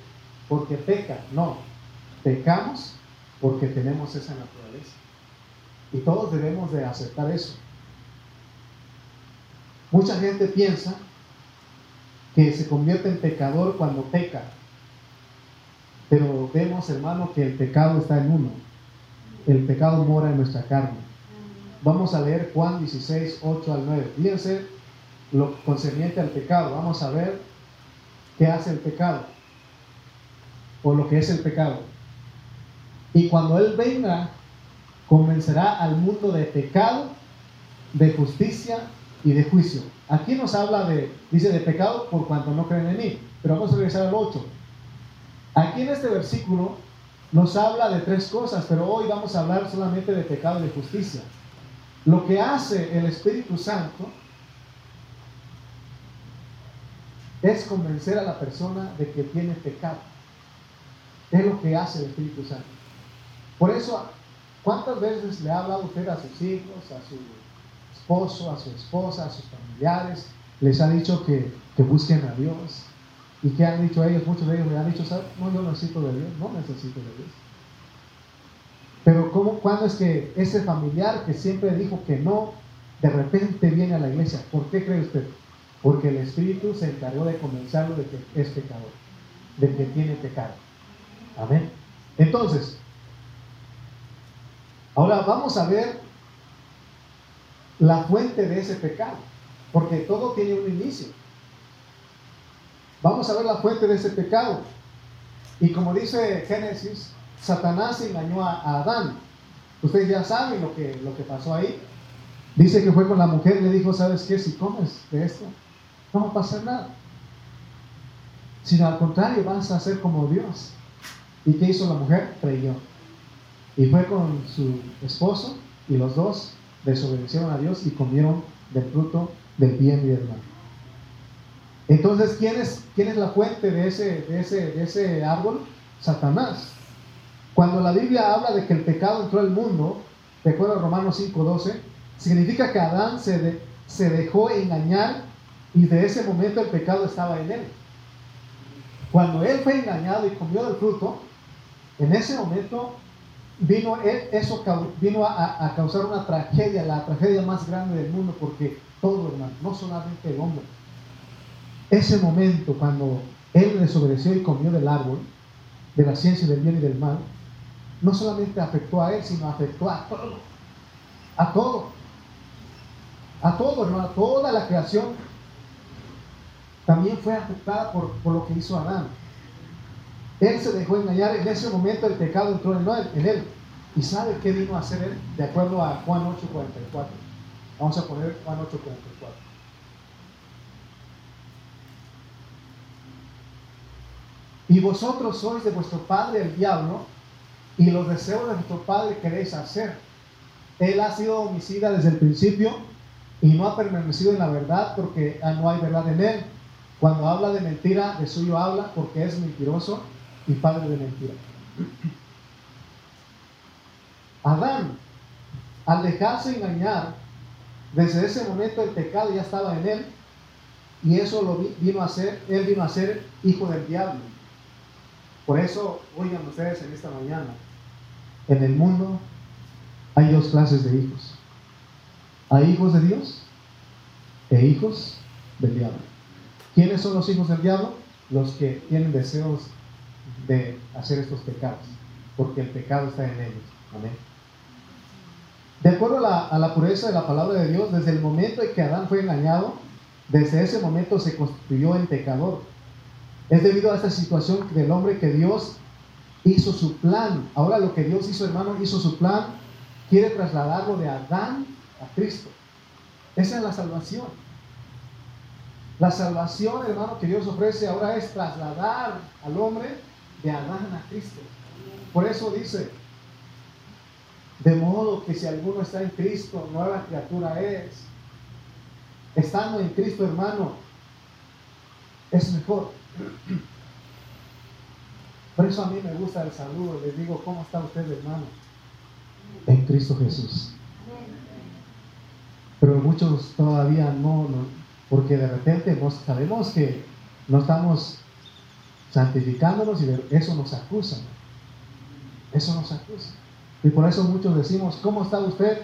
porque peca. No, pecamos porque tenemos esa naturaleza. Y todos debemos de aceptar eso. Mucha gente piensa que se convierte en pecador cuando peca. Pero vemos, hermano, que el pecado está en uno. El pecado mora en nuestra carne. Vamos a leer Juan 16, 8 al 9. Fíjense lo concerniente al pecado. Vamos a ver qué hace el pecado. O lo que es el pecado. Y cuando Él venga, convencerá al mundo de pecado, de justicia y de juicio. Aquí nos habla de, dice, de pecado por cuanto no creen en mí. Pero vamos a regresar al 8. Aquí en este versículo nos habla de tres cosas, pero hoy vamos a hablar solamente de pecado y de justicia. Lo que hace el Espíritu Santo es convencer a la persona de que tiene pecado. Es lo que hace el Espíritu Santo. Por eso, ¿cuántas veces le ha hablado usted a sus hijos, a su esposo, a su esposa, a sus familiares? Les ha dicho que, busquen a Dios. ¿Y qué han dicho ellos? Muchos de ellos le han dicho, no, yo necesito de Dios, no necesito de Dios. Pero ¿cómo, ¿cuándo es que ese familiar que siempre dijo que no, de repente viene a la iglesia? ¿Por qué cree usted? Porque el Espíritu se encargó de convencerlo de que es pecador, de que tiene pecado. Amén. Entonces, Ahora vamos a ver la fuente de ese pecado, porque todo tiene un inicio. Vamos a ver la fuente de ese pecado. Y como dice Génesis, Satanás engañó a, Adán. Ustedes ya saben lo que, lo que pasó ahí. Dice que fue con la mujer y le dijo, ¿sabes qué? Si comes de esto, no va a pasar nada. Sino al contrario, vas a ser como Dios. ¿Y qué hizo la mujer? Creyó. Y fue con su esposo y los dos desobedecieron a Dios y comieron del fruto del bien y del mal. Entonces, ¿quién es, quién es la fuente de ese, de, ese, de ese árbol? Satanás. Cuando la Biblia habla de que el pecado entró al mundo, recuerda Romanos 5:12, significa que Adán se, se dejó engañar y de ese momento el pecado estaba en él. Cuando él fue engañado y comió del fruto, en ese momento vino, eso vino a, causar una tragedia, la tragedia más grande del mundo, porque todo, hermano, no solamente el hombre. Ese momento, cuando él desobedeció y comió del árbol, de la ciencia del bien y del mal, no solamente afectó a él, sino afectó a todo. A todo. A todo, hermano, a toda la creación también fue afectada por, por lo que hizo Adán. Él se dejó engañar, en ese momento el pecado entró en él. ¿Y sabe qué vino a hacer él? De acuerdo a Juan 8:44. Vamos a poner Juan 8:44. Y vosotros sois de vuestro padre el diablo, y los deseos de vuestro padre queréis hacer. Él ha sido homicida desde el principio y no ha permanecido en la verdad porque no hay verdad en él. Cuando habla de mentira, de suyo habla porque es mentiroso y padre de mentira. Adán, al dejarse engañar, desde ese momento el pecado ya estaba en él y eso lo vino a ser, él vino a ser hijo del diablo. Por eso, oigan ustedes en esta mañana, en el mundo hay dos clases de hijos. Hay hijos de Dios e hijos del diablo. ¿Quiénes son los hijos del diablo? Los que tienen deseos de hacer estos pecados, porque el pecado está en ellos. Amén. De acuerdo a la, pureza de la palabra de Dios, desde el momento en que Adán fue engañado, desde ese momento se constituyó en pecador. Es debido a esta situación del hombre que Dios hizo su plan. Ahora lo que Dios hizo, hermano, hizo su plan, quiere trasladarlo de Adán a Cristo. Esa es la salvación. La salvación, hermano, que Dios ofrece ahora es trasladar al hombre de Adán a Cristo. Por eso dice, de modo que si alguno está en Cristo, nueva criatura es. Estando en Cristo, hermano, es mejor. Por eso a mí me gusta el saludo. Les digo, ¿cómo está usted, hermano? En Cristo Jesús. Pero muchos todavía no, porque de repente no sabemos que no estamos santificándonos y eso nos acusa. Eso nos acusa. Y por eso muchos decimos, ¿cómo está usted?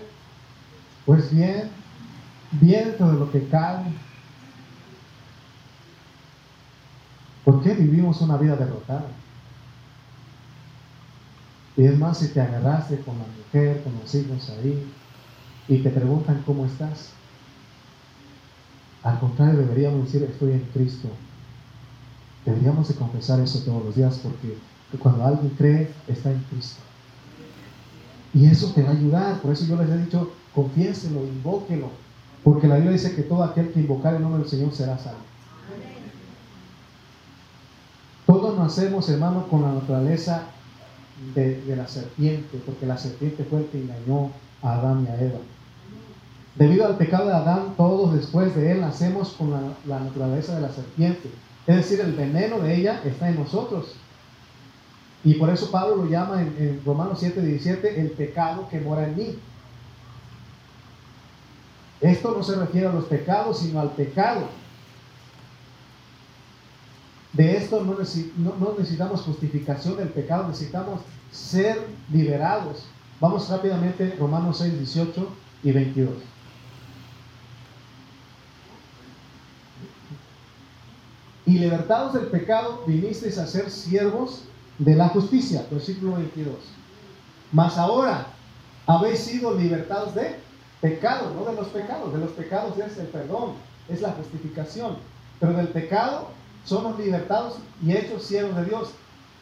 Pues bien, bien todo lo que cae. ¿Por qué vivimos una vida derrotada? Y es más, si te agarraste con la mujer, con los hijos ahí, y te preguntan cómo estás, al contrario deberíamos decir, estoy en Cristo. Deberíamos de confesar eso todos los días, porque cuando alguien cree, está en Cristo. Y eso te va a ayudar. Por eso yo les he dicho, confiéselo, invóquelo. Porque la Biblia dice que todo aquel que invocar el nombre del Señor será salvo. Todos nacemos, hermano, con la naturaleza de, la serpiente, porque la serpiente fue el que engañó a Adán y a Eva. Debido al pecado de Adán, todos después de él nacemos con la, la naturaleza de la serpiente. Es decir, el veneno de ella está en nosotros. Y por eso Pablo lo llama en, Romanos 7, 17 el pecado que mora en mí. Esto no se refiere a los pecados, sino al pecado. De esto no, necesitamos justificación del pecado, necesitamos ser liberados. Vamos rápidamente, Romanos 6, 18 y 22. Y libertados del pecado, vinisteis a ser siervos de la justicia, versículo 22. Mas ahora, habéis sido libertados de pecado, no de los pecados. De los pecados es el perdón, es la justificación. Pero del pecado somos libertados y hechos siervos de Dios.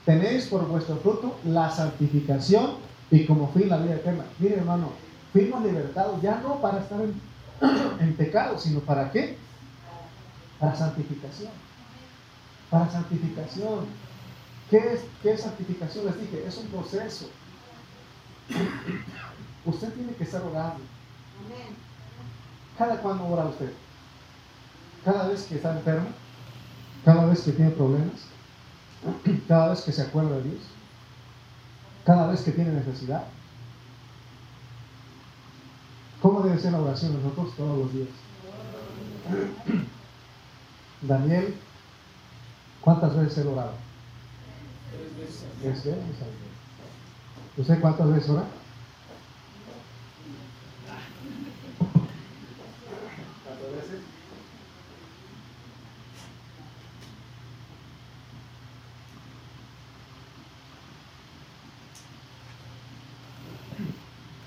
Tenéis por vuestro fruto la santificación y como fin la vida eterna. Mire hermano, fuimos libertados ya no para estar en, *clears throat* en pecado, sino para qué? Para santificación. Para santificación. ¿Qué es, ¿Qué es santificación? Les dije, es un proceso. Usted tiene que estar orando. ¿Cada cuándo ora usted? ¿Cada vez que está enfermo? ¿Cada vez que tiene problemas? ¿Cada vez que se acuerda de Dios? ¿Cada vez que tiene necesidad? ¿Cómo debe ser la oración de nosotros todos los días? Daniel, ¿cuántas veces he orado? Tres veces. ¿Usted cuántas veces ora?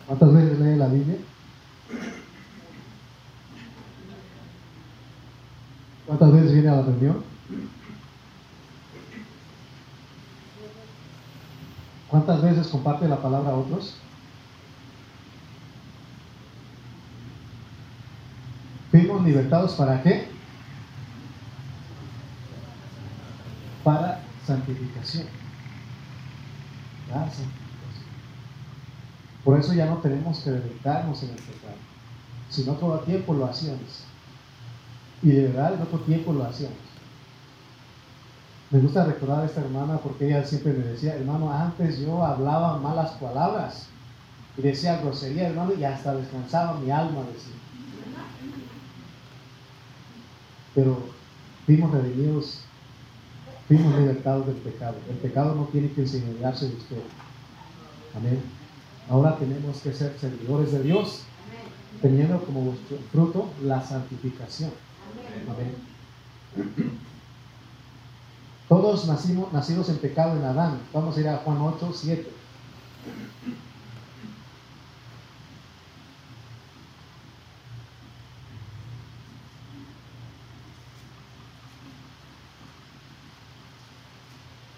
¿Cuántas veces lee la Biblia? ¿Cuántas veces viene a la reunión? ¿Cuántas veces comparte la palabra a otros? Fuimos libertados para qué? Para santificación. Gracias. Por eso ya no tenemos que deleitarnos en el pecado, sino todo el tiempo lo hacíamos. Y de verdad en otro tiempo lo hacíamos. Me gusta recordar a esta hermana porque ella siempre me decía, hermano, antes yo hablaba malas palabras y decía grosería, hermano, y hasta descansaba mi alma, decía. Pero fuimos redimidos, fuimos libertados del pecado. El pecado no tiene que enseñarse de usted. Amén. Ahora tenemos que ser servidores de Dios, teniendo como fruto la santificación. Amén. Todos nacimos, nacidos en pecado en Adán. Vamos a ir a Juan 8, 7.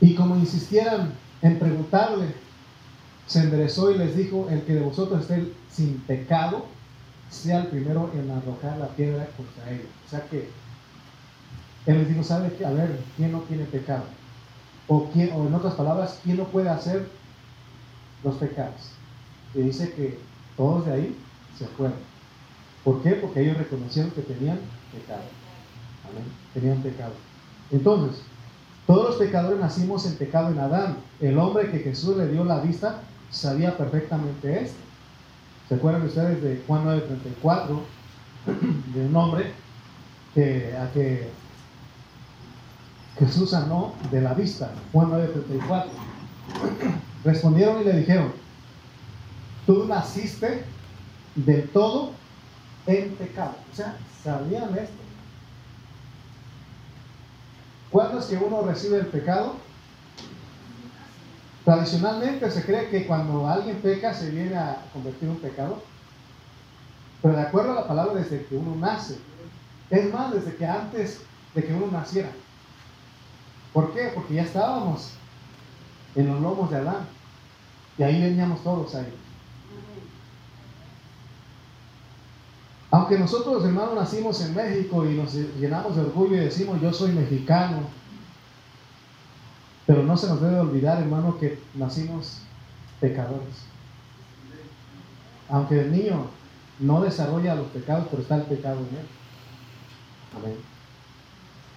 Y como insistieran en preguntarle, se enderezó y les dijo, el que de vosotros esté sin pecado, sea el primero en arrojar la piedra contra él. O sea que él les dijo, ¿sabe qué? A ver, ¿quién no tiene pecado? O, quién, o en otras palabras, ¿quién no puede hacer los pecados? Y dice que todos de ahí se acuerdan. ¿Por qué? Porque ellos reconocieron que tenían pecado. Amén. Tenían pecado. Entonces, todos los pecadores nacimos en pecado en Adán. El hombre que Jesús le dio la vista sabía perfectamente esto. ¿Se acuerdan ustedes de Juan 9:34? *clears throat* De un hombre a que Jesús sanó de la vista. Juan 9:34. Respondieron y le dijeron, tú naciste del todo en pecado. O sea, sabían esto. ¿Cuándo es que uno recibe el pecado? Tradicionalmente se cree que cuando alguien peca se viene a convertir en un pecado. Pero de acuerdo a la palabra, desde que uno nace. Es más, desde que antes de que uno naciera. ¿Por qué? Porque ya estábamos en los lomos de Adán. Y ahí veníamos todos ahí. Aunque nosotros, hermanos, nacimos en México y nos llenamos de orgullo y decimos, yo soy mexicano, pero no se nos debe olvidar, hermano, que nacimos pecadores. Aunque el niño no desarrolla los pecados, pero está el pecado en él. Amén.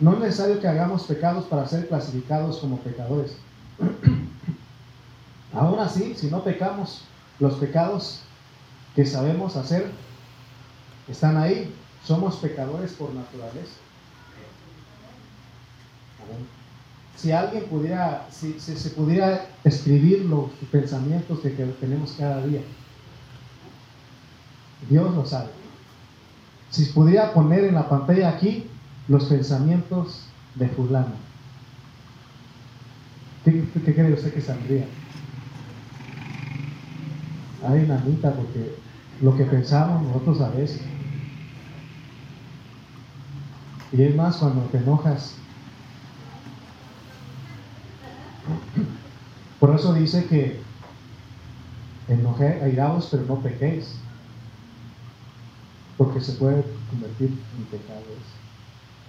No es necesario que hagamos pecados para ser clasificados como pecadores. *clears throat* Aún así, si no pecamos, los pecados que sabemos hacer están ahí. Somos pecadores por naturaleza. Si alguien pudiera, si, se pudiera escribir los pensamientos que, que tenemos cada día, Dios lo sabe. Si pudiera poner en la pantalla aquí los pensamientos de fulano. ¿Qué, cree usted que saldría? Ay, nanita, porque lo que pensamos nosotros a veces. Y es más cuando te enojas. Por eso dice que enojé, airaos, pero no pequéis. Porque se puede convertir en pecado.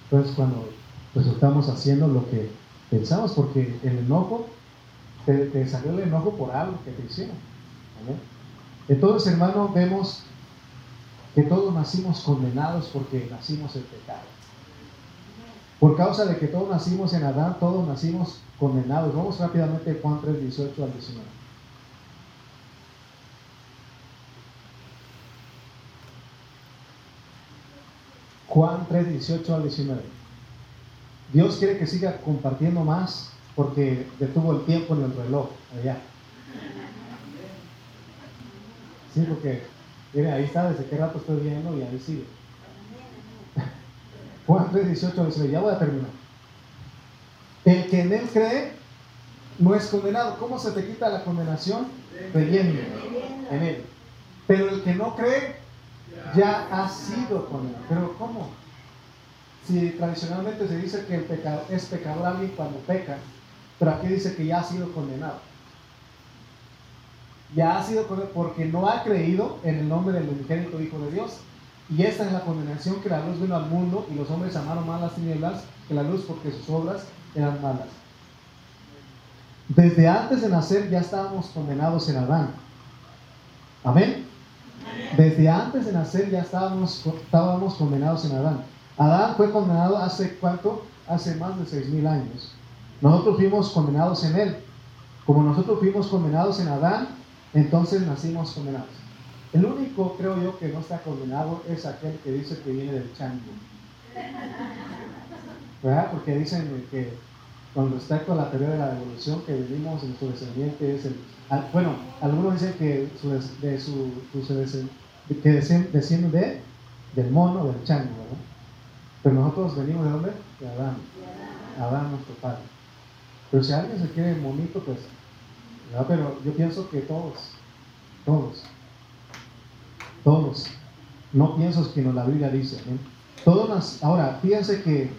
Entonces cuando resultamos haciendo lo que pensamos, porque el enojo, te, salió el enojo por algo que te hicieron. Entonces, hermano, vemos que todos nacimos condenados porque nacimos en pecado. Por causa de que todos nacimos en Adán, todos nacimos condenados. Vamos rápidamente a Juan 3, 18 al 19. Juan 3, 18 al 19. Dios quiere que siga compartiendo más porque detuvo el tiempo en el reloj allá. Sí, porque, ahí está, desde qué rato estoy viendo y ahí sigue. *laughs* Juan 3, 18 19. Ya voy a terminar. El que en él cree no es condenado. ¿Cómo se te quita la condenación? Creyendo en él. Pero el que no cree ya ha sido condenado. Pero ¿cómo? Si tradicionalmente se dice que el pecado, es pecador alguien cuando peca, pero aquí dice que ya ha sido condenado. Ya ha sido condenado porque no ha creído en el nombre del unigénito Hijo de Dios. Y esta es la condenación que la luz vino al mundo y los hombres amaron más las tinieblas que la luz porque sus obras eran malas. Desde antes de nacer ya estábamos condenados en Adán. Amén. Desde antes de nacer ya estábamos, estábamos condenados en Adán. Adán fue condenado hace cuánto? Hace más de seis mil años. Nosotros fuimos condenados en él. Como nosotros fuimos condenados en Adán, entonces nacimos condenados. El único, creo yo, que no está condenado es aquel que dice que viene del chango. ¿Verdad? Porque dicen que con respecto a la teoría de la evolución que venimos, nuestro descendiente es el... Bueno, algunos dicen que, su, de su, que desciende de, del mono, del chango, ¿verdad? Pero nosotros venimos de dónde? De Adán. Adán, nuestro padre. Pero si alguien se quiere monito, pues, ¿verdad? pero yo pienso que todos, todos, todos, no pienso que nos la Biblia dice. ¿eh? Todos ahora, fíjense que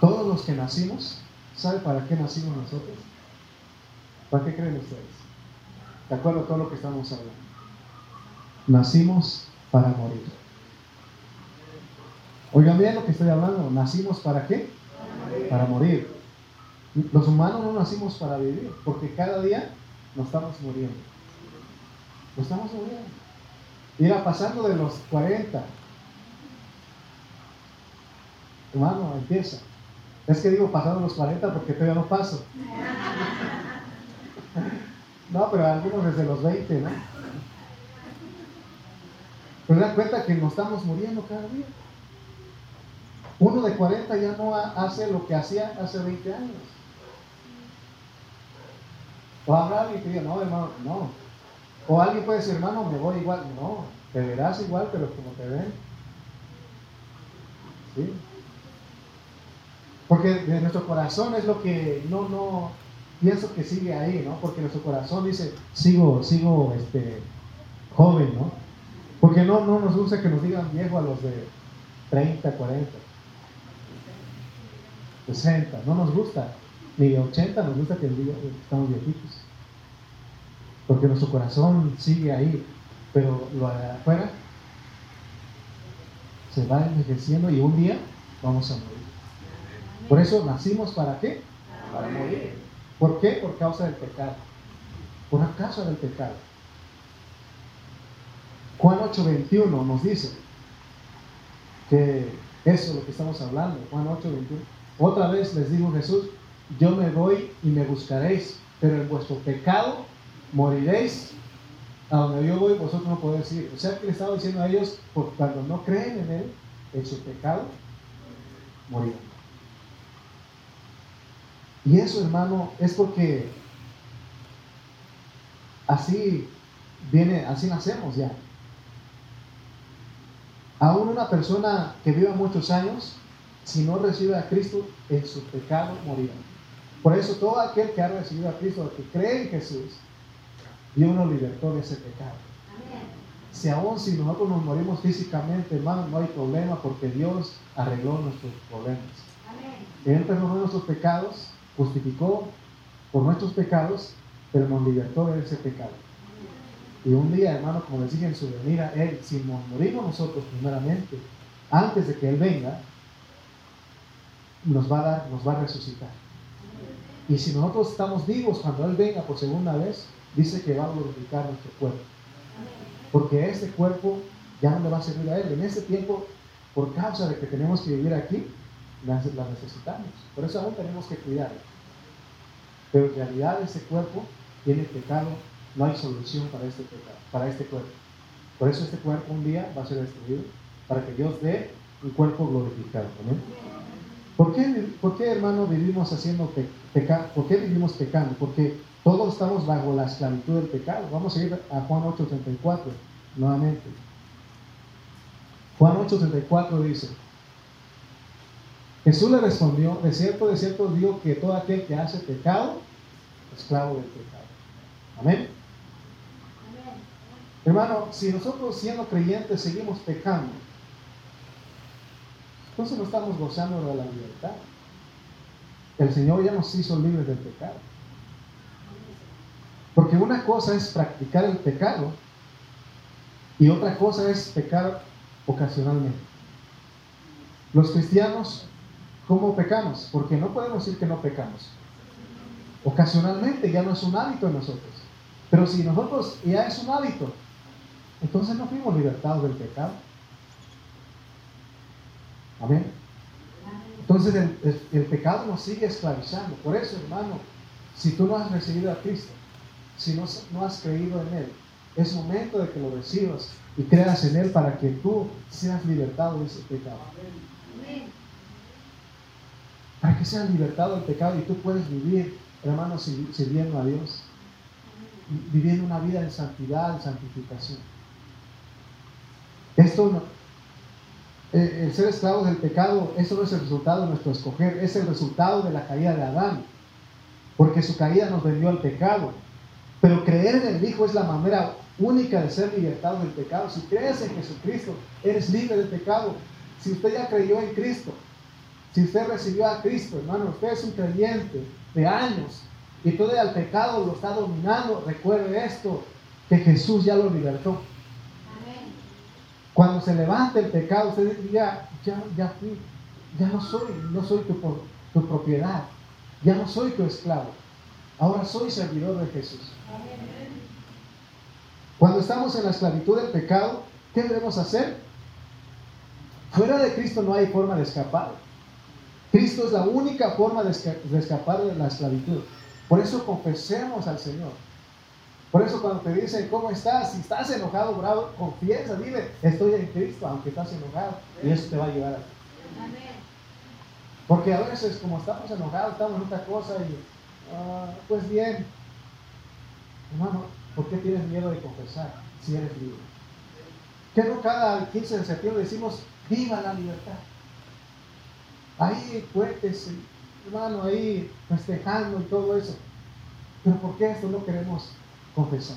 todos los que nacimos, ¿sabe para qué nacimos nosotros? ¿Para qué creen ustedes? De acuerdo a todo lo que estamos hablando. Nacimos para morir. Oigan bien lo que estoy hablando. ¿Nacimos para qué? Para morir. Los humanos no nacimos para vivir, porque cada día nos estamos muriendo. Nos estamos muriendo. Mira, pasando de los 40. Hermano, empieza. Es que digo pasando los 40 porque todavía no paso. *laughs* No, pero algunos desde los 20, ¿no? Pero dan cuenta que nos estamos muriendo cada día. Uno de 40 ya no hace lo que hacía hace 20 años. O habrá alguien que diga, no, hermano, no. O alguien puede decir, hermano, me voy igual. No, te verás igual, pero como te ven. ¿Sí? Porque de nuestro corazón es lo que no, no, pienso que sigue ahí, ¿no? Porque nuestro corazón dice, sigo, sigo, este, joven, ¿no? Porque no, no nos gusta que nos digan viejo a los de 30, 40. 60, no nos gusta, ni de 80 nos gusta que estamos viejitos. Porque nuestro corazón sigue ahí, pero lo de afuera se va envejeciendo y un día vamos a morir. Por eso nacimos para qué? Para morir. ¿Por qué? Por causa del pecado. Por causa del pecado. Juan 8:21 nos dice que eso es lo que estamos hablando. Juan 8:21. Otra vez les digo Jesús, yo me voy y me buscaréis, pero en vuestro pecado moriréis. A donde yo voy, vosotros no podéis ir. O sea que le estaba diciendo a ellos, porque cuando no creen en Él, en su pecado, morirán. Y eso, hermano, es porque así viene, así nacemos ya. Aún una persona que viva muchos años, si no recibe a Cristo, en su pecado morirá. Por eso todo aquel que ha recibido a Cristo, que cree en Jesús, Dios nos libertó de ese pecado. Si aún si nosotros nos morimos físicamente, hermano, no hay problema porque Dios arregló nuestros problemas. Él perdonó nuestros pecados, justificó por nuestros pecados, pero nos libertó de ese pecado. Y un día, hermano, como les dije en su venida, Él, si nos morimos nosotros primeramente, antes de que Él venga, nos va a dar, nos va a resucitar. Y si nosotros estamos vivos cuando Él venga por segunda vez, dice que va a glorificar nuestro cuerpo. Porque ese cuerpo ya no le va a servir a Él. En ese tiempo, por causa de que tenemos que vivir aquí, la, necesitamos. Por eso aún tenemos que cuidarla. Pero en realidad ese cuerpo tiene pecado, no hay solución para este pecado, para este cuerpo. Por eso este cuerpo un día va a ser destruido, para que Dios dé un cuerpo glorificado. ¿Por qué, ¿Por qué, hermano, vivimos haciendo pecado? ¿Por qué vivimos pecando? Porque todos estamos bajo la esclavitud del pecado. Vamos a ir a Juan 8:34 nuevamente. Juan 8:34 dice, Jesús le respondió, de cierto, de cierto digo que todo aquel que hace pecado, esclavo del pecado. Amén. Hermano, si nosotros siendo creyentes seguimos pecando, entonces no estamos gozando de la libertad. El Señor ya nos hizo libres del pecado. Porque una cosa es practicar el pecado y otra cosa es pecar ocasionalmente. Los cristianos, ¿cómo pecamos? Porque no podemos decir que no pecamos. Ocasionalmente ya no es un hábito en nosotros. Pero si nosotros ya es un hábito, entonces no fuimos libertados del pecado. Amén. Entonces el, pecado nos sigue esclavizando. Por eso, hermano, si tú no has recibido a Cristo, si no, no has creído en Él, es momento de que lo recibas y creas en Él para que tú seas libertado de ese pecado. Para que seas libertado del pecado y tú puedes vivir, hermano, sirviendo a Dios. Viviendo una vida en santidad, en santificación. Esto no, eh, el ser esclavos del pecado, eso no es el resultado de nuestro escoger, es el resultado de la caída de Adán. Porque su caída nos vendió al pecado. Pero creer en el Hijo es la manera única de ser libertados del pecado. Si crees en Jesucristo, eres libre del pecado. Si usted ya creyó en Cristo, si usted recibió a Cristo, hermano, usted es un creyente de años y todavía el pecado lo está dominando, recuerde esto, que Jesús ya lo libertó. Cuando se levante el pecado, usted dice, ya, ya, ya fui, ya no soy, no soy tu, tu propiedad, ya no soy tu esclavo, ahora soy servidor de Jesús. Cuando estamos en la esclavitud del pecado, ¿qué debemos hacer? Fuera de Cristo no hay forma de escapar. Cristo es la única forma de, escapar de la esclavitud. Por eso confesemos al Señor. Por eso cuando te dicen, ¿cómo estás? Si estás enojado, bravo, confiesa, dile, estoy en Cristo, aunque estás enojado. Y eso te va a ayudar a ti. Porque a veces, como estamos enojados, estamos en otra cosa y, ah, pues bien, hermano, ¿por qué tienes miedo de confesar si eres libre? Que no cada 15 de septiembre decimos, viva la libertad. Ahí fuertes, hermano, ahí festejando y todo eso. Pero ¿por qué esto no queremos confesar.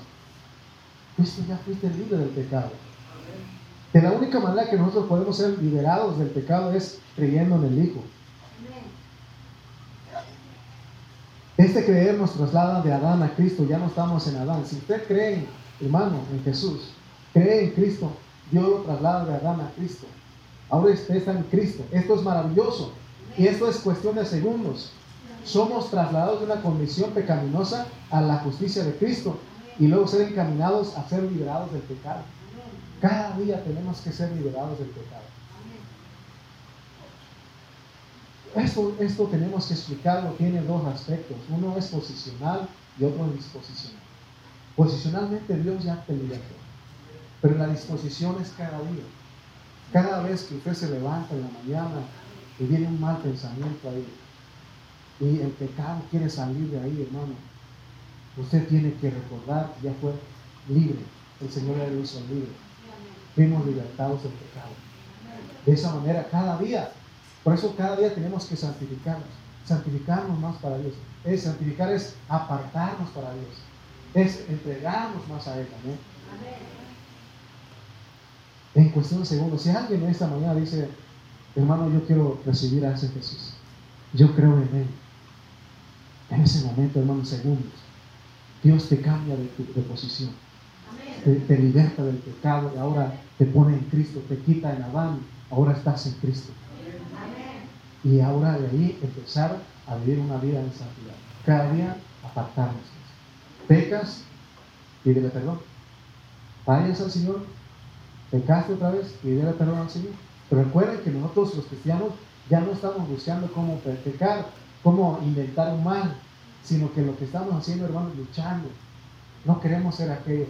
Cristo ya fuiste libre del pecado. De la única manera que nosotros podemos ser liberados del pecado es creyendo en el Hijo. Este creer nos traslada de Adán a Cristo, ya no estamos en Adán. Si usted cree, hermano, en Jesús, cree en Cristo, Dios lo traslada de Adán a Cristo. Ahora usted está en Cristo. Esto es maravilloso. Y esto es cuestión de segundos. Somos trasladados de una condición pecaminosa a la justicia de Cristo y luego ser encaminados a ser liberados del pecado. Cada día tenemos que ser liberados del pecado. Esto, esto tenemos que explicarlo, tiene dos aspectos. Uno es posicional y otro es disposicional. Posicionalmente Dios ya te libertó, pero la disposición es cada día. Cada vez que usted se levanta en la mañana y viene un mal pensamiento ahí, y el pecado quiere salir de ahí, hermano, Usted tiene que recordar que ya fue libre. El Señor lo hizo libre. Fuimos libertados del pecado. De esa manera, cada día. Por eso cada día tenemos que santificarnos. Santificarnos más para Dios. Es, santificar es apartarnos para Dios. es entregarnos más a Él. Amén. En cuestión de segundos, si alguien esta mañana dice, hermano, yo quiero recibir a ese Jesús, yo creo en Él. En ese momento, hermano, segundos, Dios te cambia de, de posición. Te, te, liberta del pecado y ahora te pone en Cristo, te quita en Adán, ahora estás en Cristo. Y ahora de ahí empezar a vivir una vida en santidad. Cada día apartarnos. Pecas, pídele perdón. Vayas al Señor, pecaste otra vez, pídele perdón al Señor. Pero recuerden que nosotros los cristianos ya no estamos buscando cómo pecar, cómo inventar un mal, sino que lo que estamos haciendo, hermanos, luchando. No queremos ser aquello.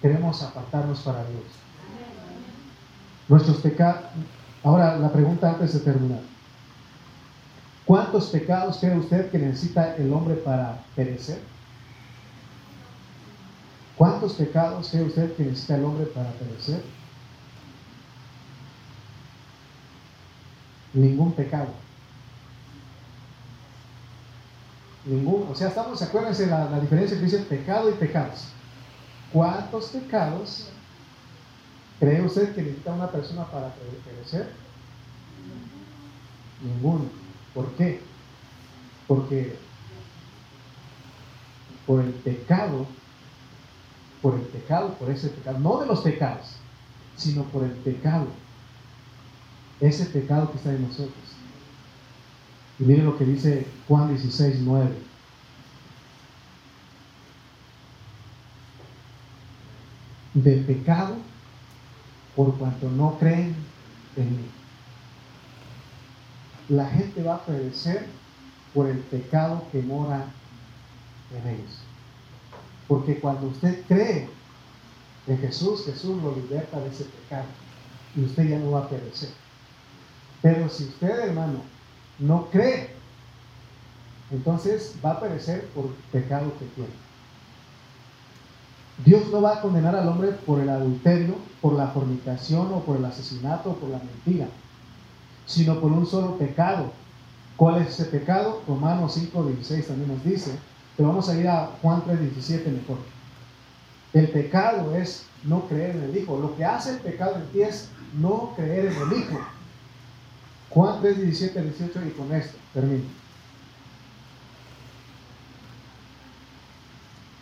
Queremos apartarnos para Dios. Nuestros pecados. Ahora la pregunta antes de terminar. ¿Cuántos pecados cree usted que necesita el hombre para perecer? ¿Cuántos pecados cree usted que necesita el hombre para perecer? Ningún pecado. Ningún, o sea, estamos, acuérdense la, la diferencia que pecado y pecados. ¿Cuántos pecados cree usted que necesita una persona para perecer? Ninguno. ¿Por qué? Porque por el pecado, por el pecado, por ese pecado, no de los pecados, sino por el pecado, ese pecado que está en nosotros. Y miren lo que dice Juan 16, 9. Del pecado por cuanto no creen en mí la gente va a perecer por el pecado que mora en ellos. Porque cuando usted cree en Jesús, Jesús lo liberta de ese pecado y usted ya no va a perecer. Pero si usted, hermano, no cree, entonces va a perecer por pecado que tiene. Dios no va a condenar al hombre por el adulterio, por la fornicación o por el asesinato o por la mentira sino por un solo pecado. ¿Cuál es ese pecado? Romanos 5, 16 también nos dice, pero vamos a ir a Juan 3, 17 mejor. El pecado es no creer en el Hijo. Lo que hace el pecado en ti es no creer en el Hijo. Juan 3, 17, 18 y con esto termino.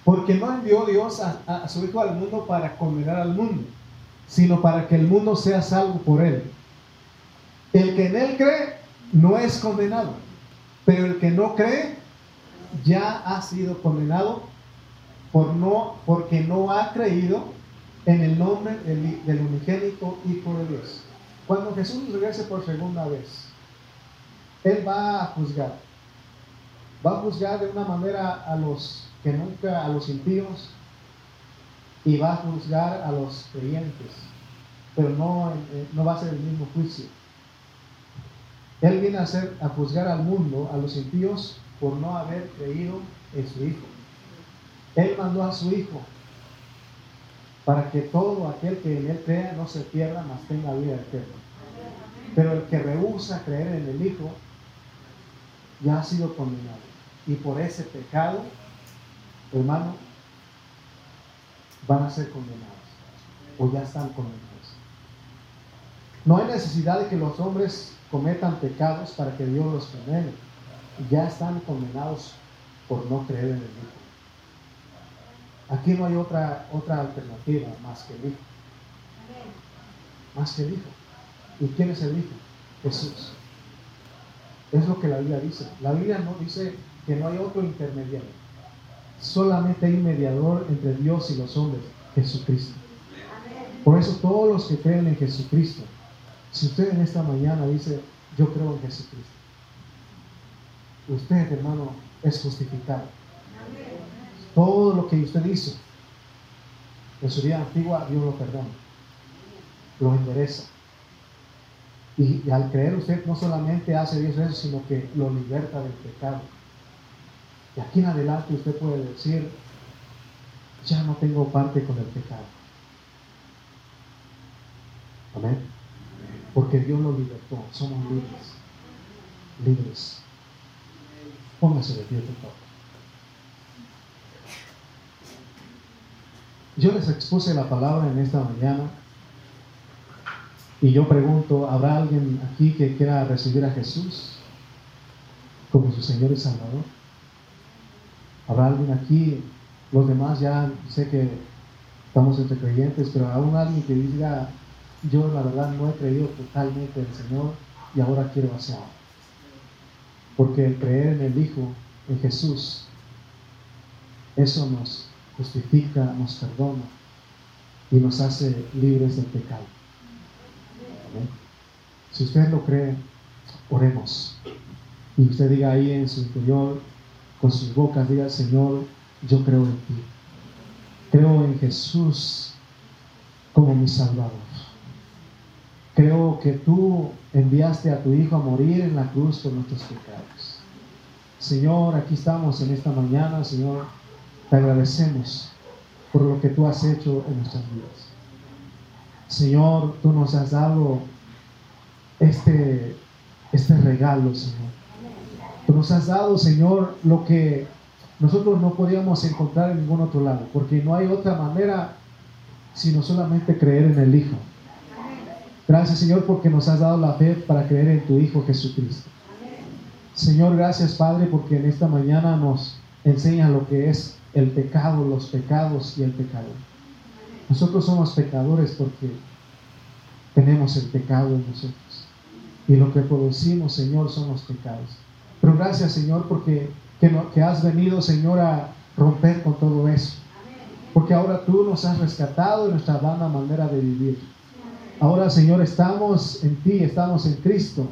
Porque no envió Dios a, su Hijo al mundo para condenar al mundo, sino para que el mundo sea salvo por él. El que en él cree no es condenado, pero el que no cree ya ha sido condenado por no, porque no ha creído en el nombre del, del unigénito Hijo de Dios. Cuando Jesús regrese por segunda vez, Él va a juzgar. Va a juzgar de una manera a los que nunca, a los impíos, y va a juzgar a los creyentes, pero no, eh, no va a ser el mismo juicio. Él viene a, hacer, a juzgar al mundo, a los impíos, por no haber creído en su Hijo. Él mandó a su Hijo para que todo aquel que en Él crea no se pierda, mas tenga vida eterna. Pero el que rehúsa creer en el Hijo ya ha sido condenado. Y por ese pecado, hermano, van a ser condenados. O ya están condenados. No hay necesidad de que los hombres cometan pecados para que Dios los condene. Ya están condenados por no creer en el Hijo. Aquí no hay otra, otra alternativa más que el Hijo. Más que el Hijo. ¿Y quién es el Hijo? Jesús. Es lo que la Biblia dice. La Biblia no dice que no hay otro intermediario. Solamente hay mediador entre Dios y los hombres, Jesucristo. Por eso todos los que creen en Jesucristo si usted en esta mañana dice, yo creo en Jesucristo, usted, hermano, es justificado. Todo lo que usted hizo en su vida antigua, Dios lo perdona, lo endereza. Y, al creer usted no solamente hace Dios eso, sino que lo liberta del pecado. Y aquí en adelante usted puede decir, ya no tengo parte con el pecado. Amén porque Dios lo libertó. Somos libres. Libres. Póngase de pie, por favor. Yo les expuse la palabra en esta mañana y yo pregunto, ¿habrá alguien aquí que quiera recibir a Jesús como su Señor y Salvador? ¿Habrá alguien aquí? Los demás ya sé que estamos entre creyentes, pero aún alguien que diga, yo la verdad no he creído totalmente en el Señor y ahora quiero hacerlo. Porque el creer en el Hijo, en Jesús, eso nos justifica, nos perdona y nos hace libres del pecado. Si usted lo cree, oremos. Y usted diga ahí en su interior, con sus bocas, diga, Señor, yo creo en ti. Creo en Jesús como mi Salvador. Creo que tú enviaste a tu Hijo a morir en la cruz por nuestros pecados. Señor, aquí estamos en esta mañana, Señor. Te agradecemos por lo que tú has hecho en nuestras vidas. Señor, tú nos has dado este, este regalo, Señor. Tú nos has dado, Señor, lo que nosotros no podíamos encontrar en ningún otro lado, porque no hay otra manera sino solamente creer en el Hijo. Gracias, Señor, porque nos has dado la fe para creer en tu Hijo Jesucristo. Señor, gracias, Padre, porque en esta mañana nos enseña lo que es el pecado, los pecados y el pecado. Nosotros somos pecadores porque tenemos el pecado en nosotros. Y lo que producimos, Señor, son los pecados. Pero gracias, Señor, porque que, has venido, Señor, a romper con todo eso. Porque ahora tú nos has rescatado de nuestra vana manera de vivir. Ahora, Señor, estamos en ti, estamos en Cristo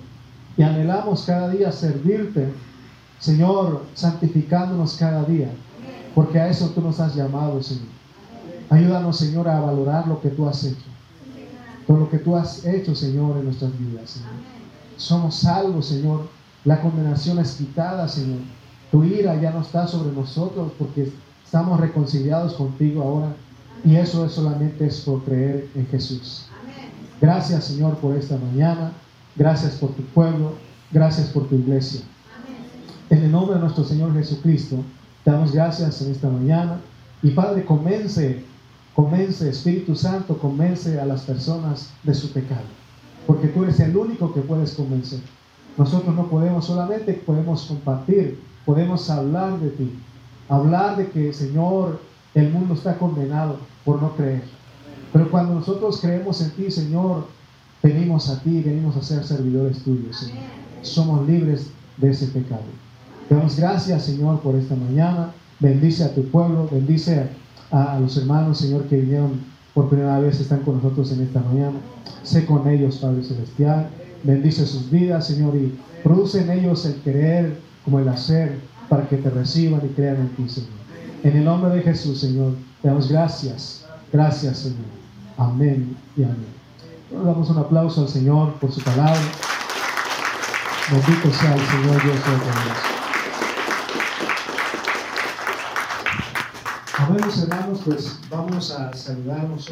y anhelamos cada día servirte, Señor, santificándonos cada día. Porque a eso tú nos has llamado, Señor. Ayúdanos, Señor, a valorar lo que tú has hecho. Todo lo que tú has hecho, Señor, en nuestras vidas. Somos salvos, Señor. La condenación es quitada, Señor. Tu ira ya no está sobre nosotros porque estamos reconciliados contigo ahora. Y eso es solamente es por creer en Jesús. Gracias, Señor, por esta mañana. Gracias por tu pueblo. Gracias por tu iglesia. En el nombre de nuestro Señor Jesucristo, damos gracias en esta mañana. Y Padre, convence Convence, Espíritu Santo, convence a las personas de su pecado. Porque tú eres el único que puedes convencer. Nosotros no podemos, solamente podemos compartir, podemos hablar de ti. Hablar de que, Señor, el mundo está condenado por no creer. Pero cuando nosotros creemos en ti, Señor, venimos a ti, venimos a ser servidores tuyos, Señor. Somos libres de ese pecado. Damos gracias, Señor, por esta mañana. Bendice a tu pueblo, bendice a los hermanos, Señor, que vinieron por primera vez, están con nosotros en esta mañana. Sé con ellos, Padre Celestial. Bendice sus vidas, Señor, y produce en ellos el querer como el hacer para que te reciban y crean en ti, Señor. En el nombre de Jesús, Señor, te damos gracias. Gracias, Señor. Amén y amén. damos un aplauso al Señor por su palabra. Bendito sea el Señor Dios Dios. Bueno, hermanos, pues vamos a saludarnos.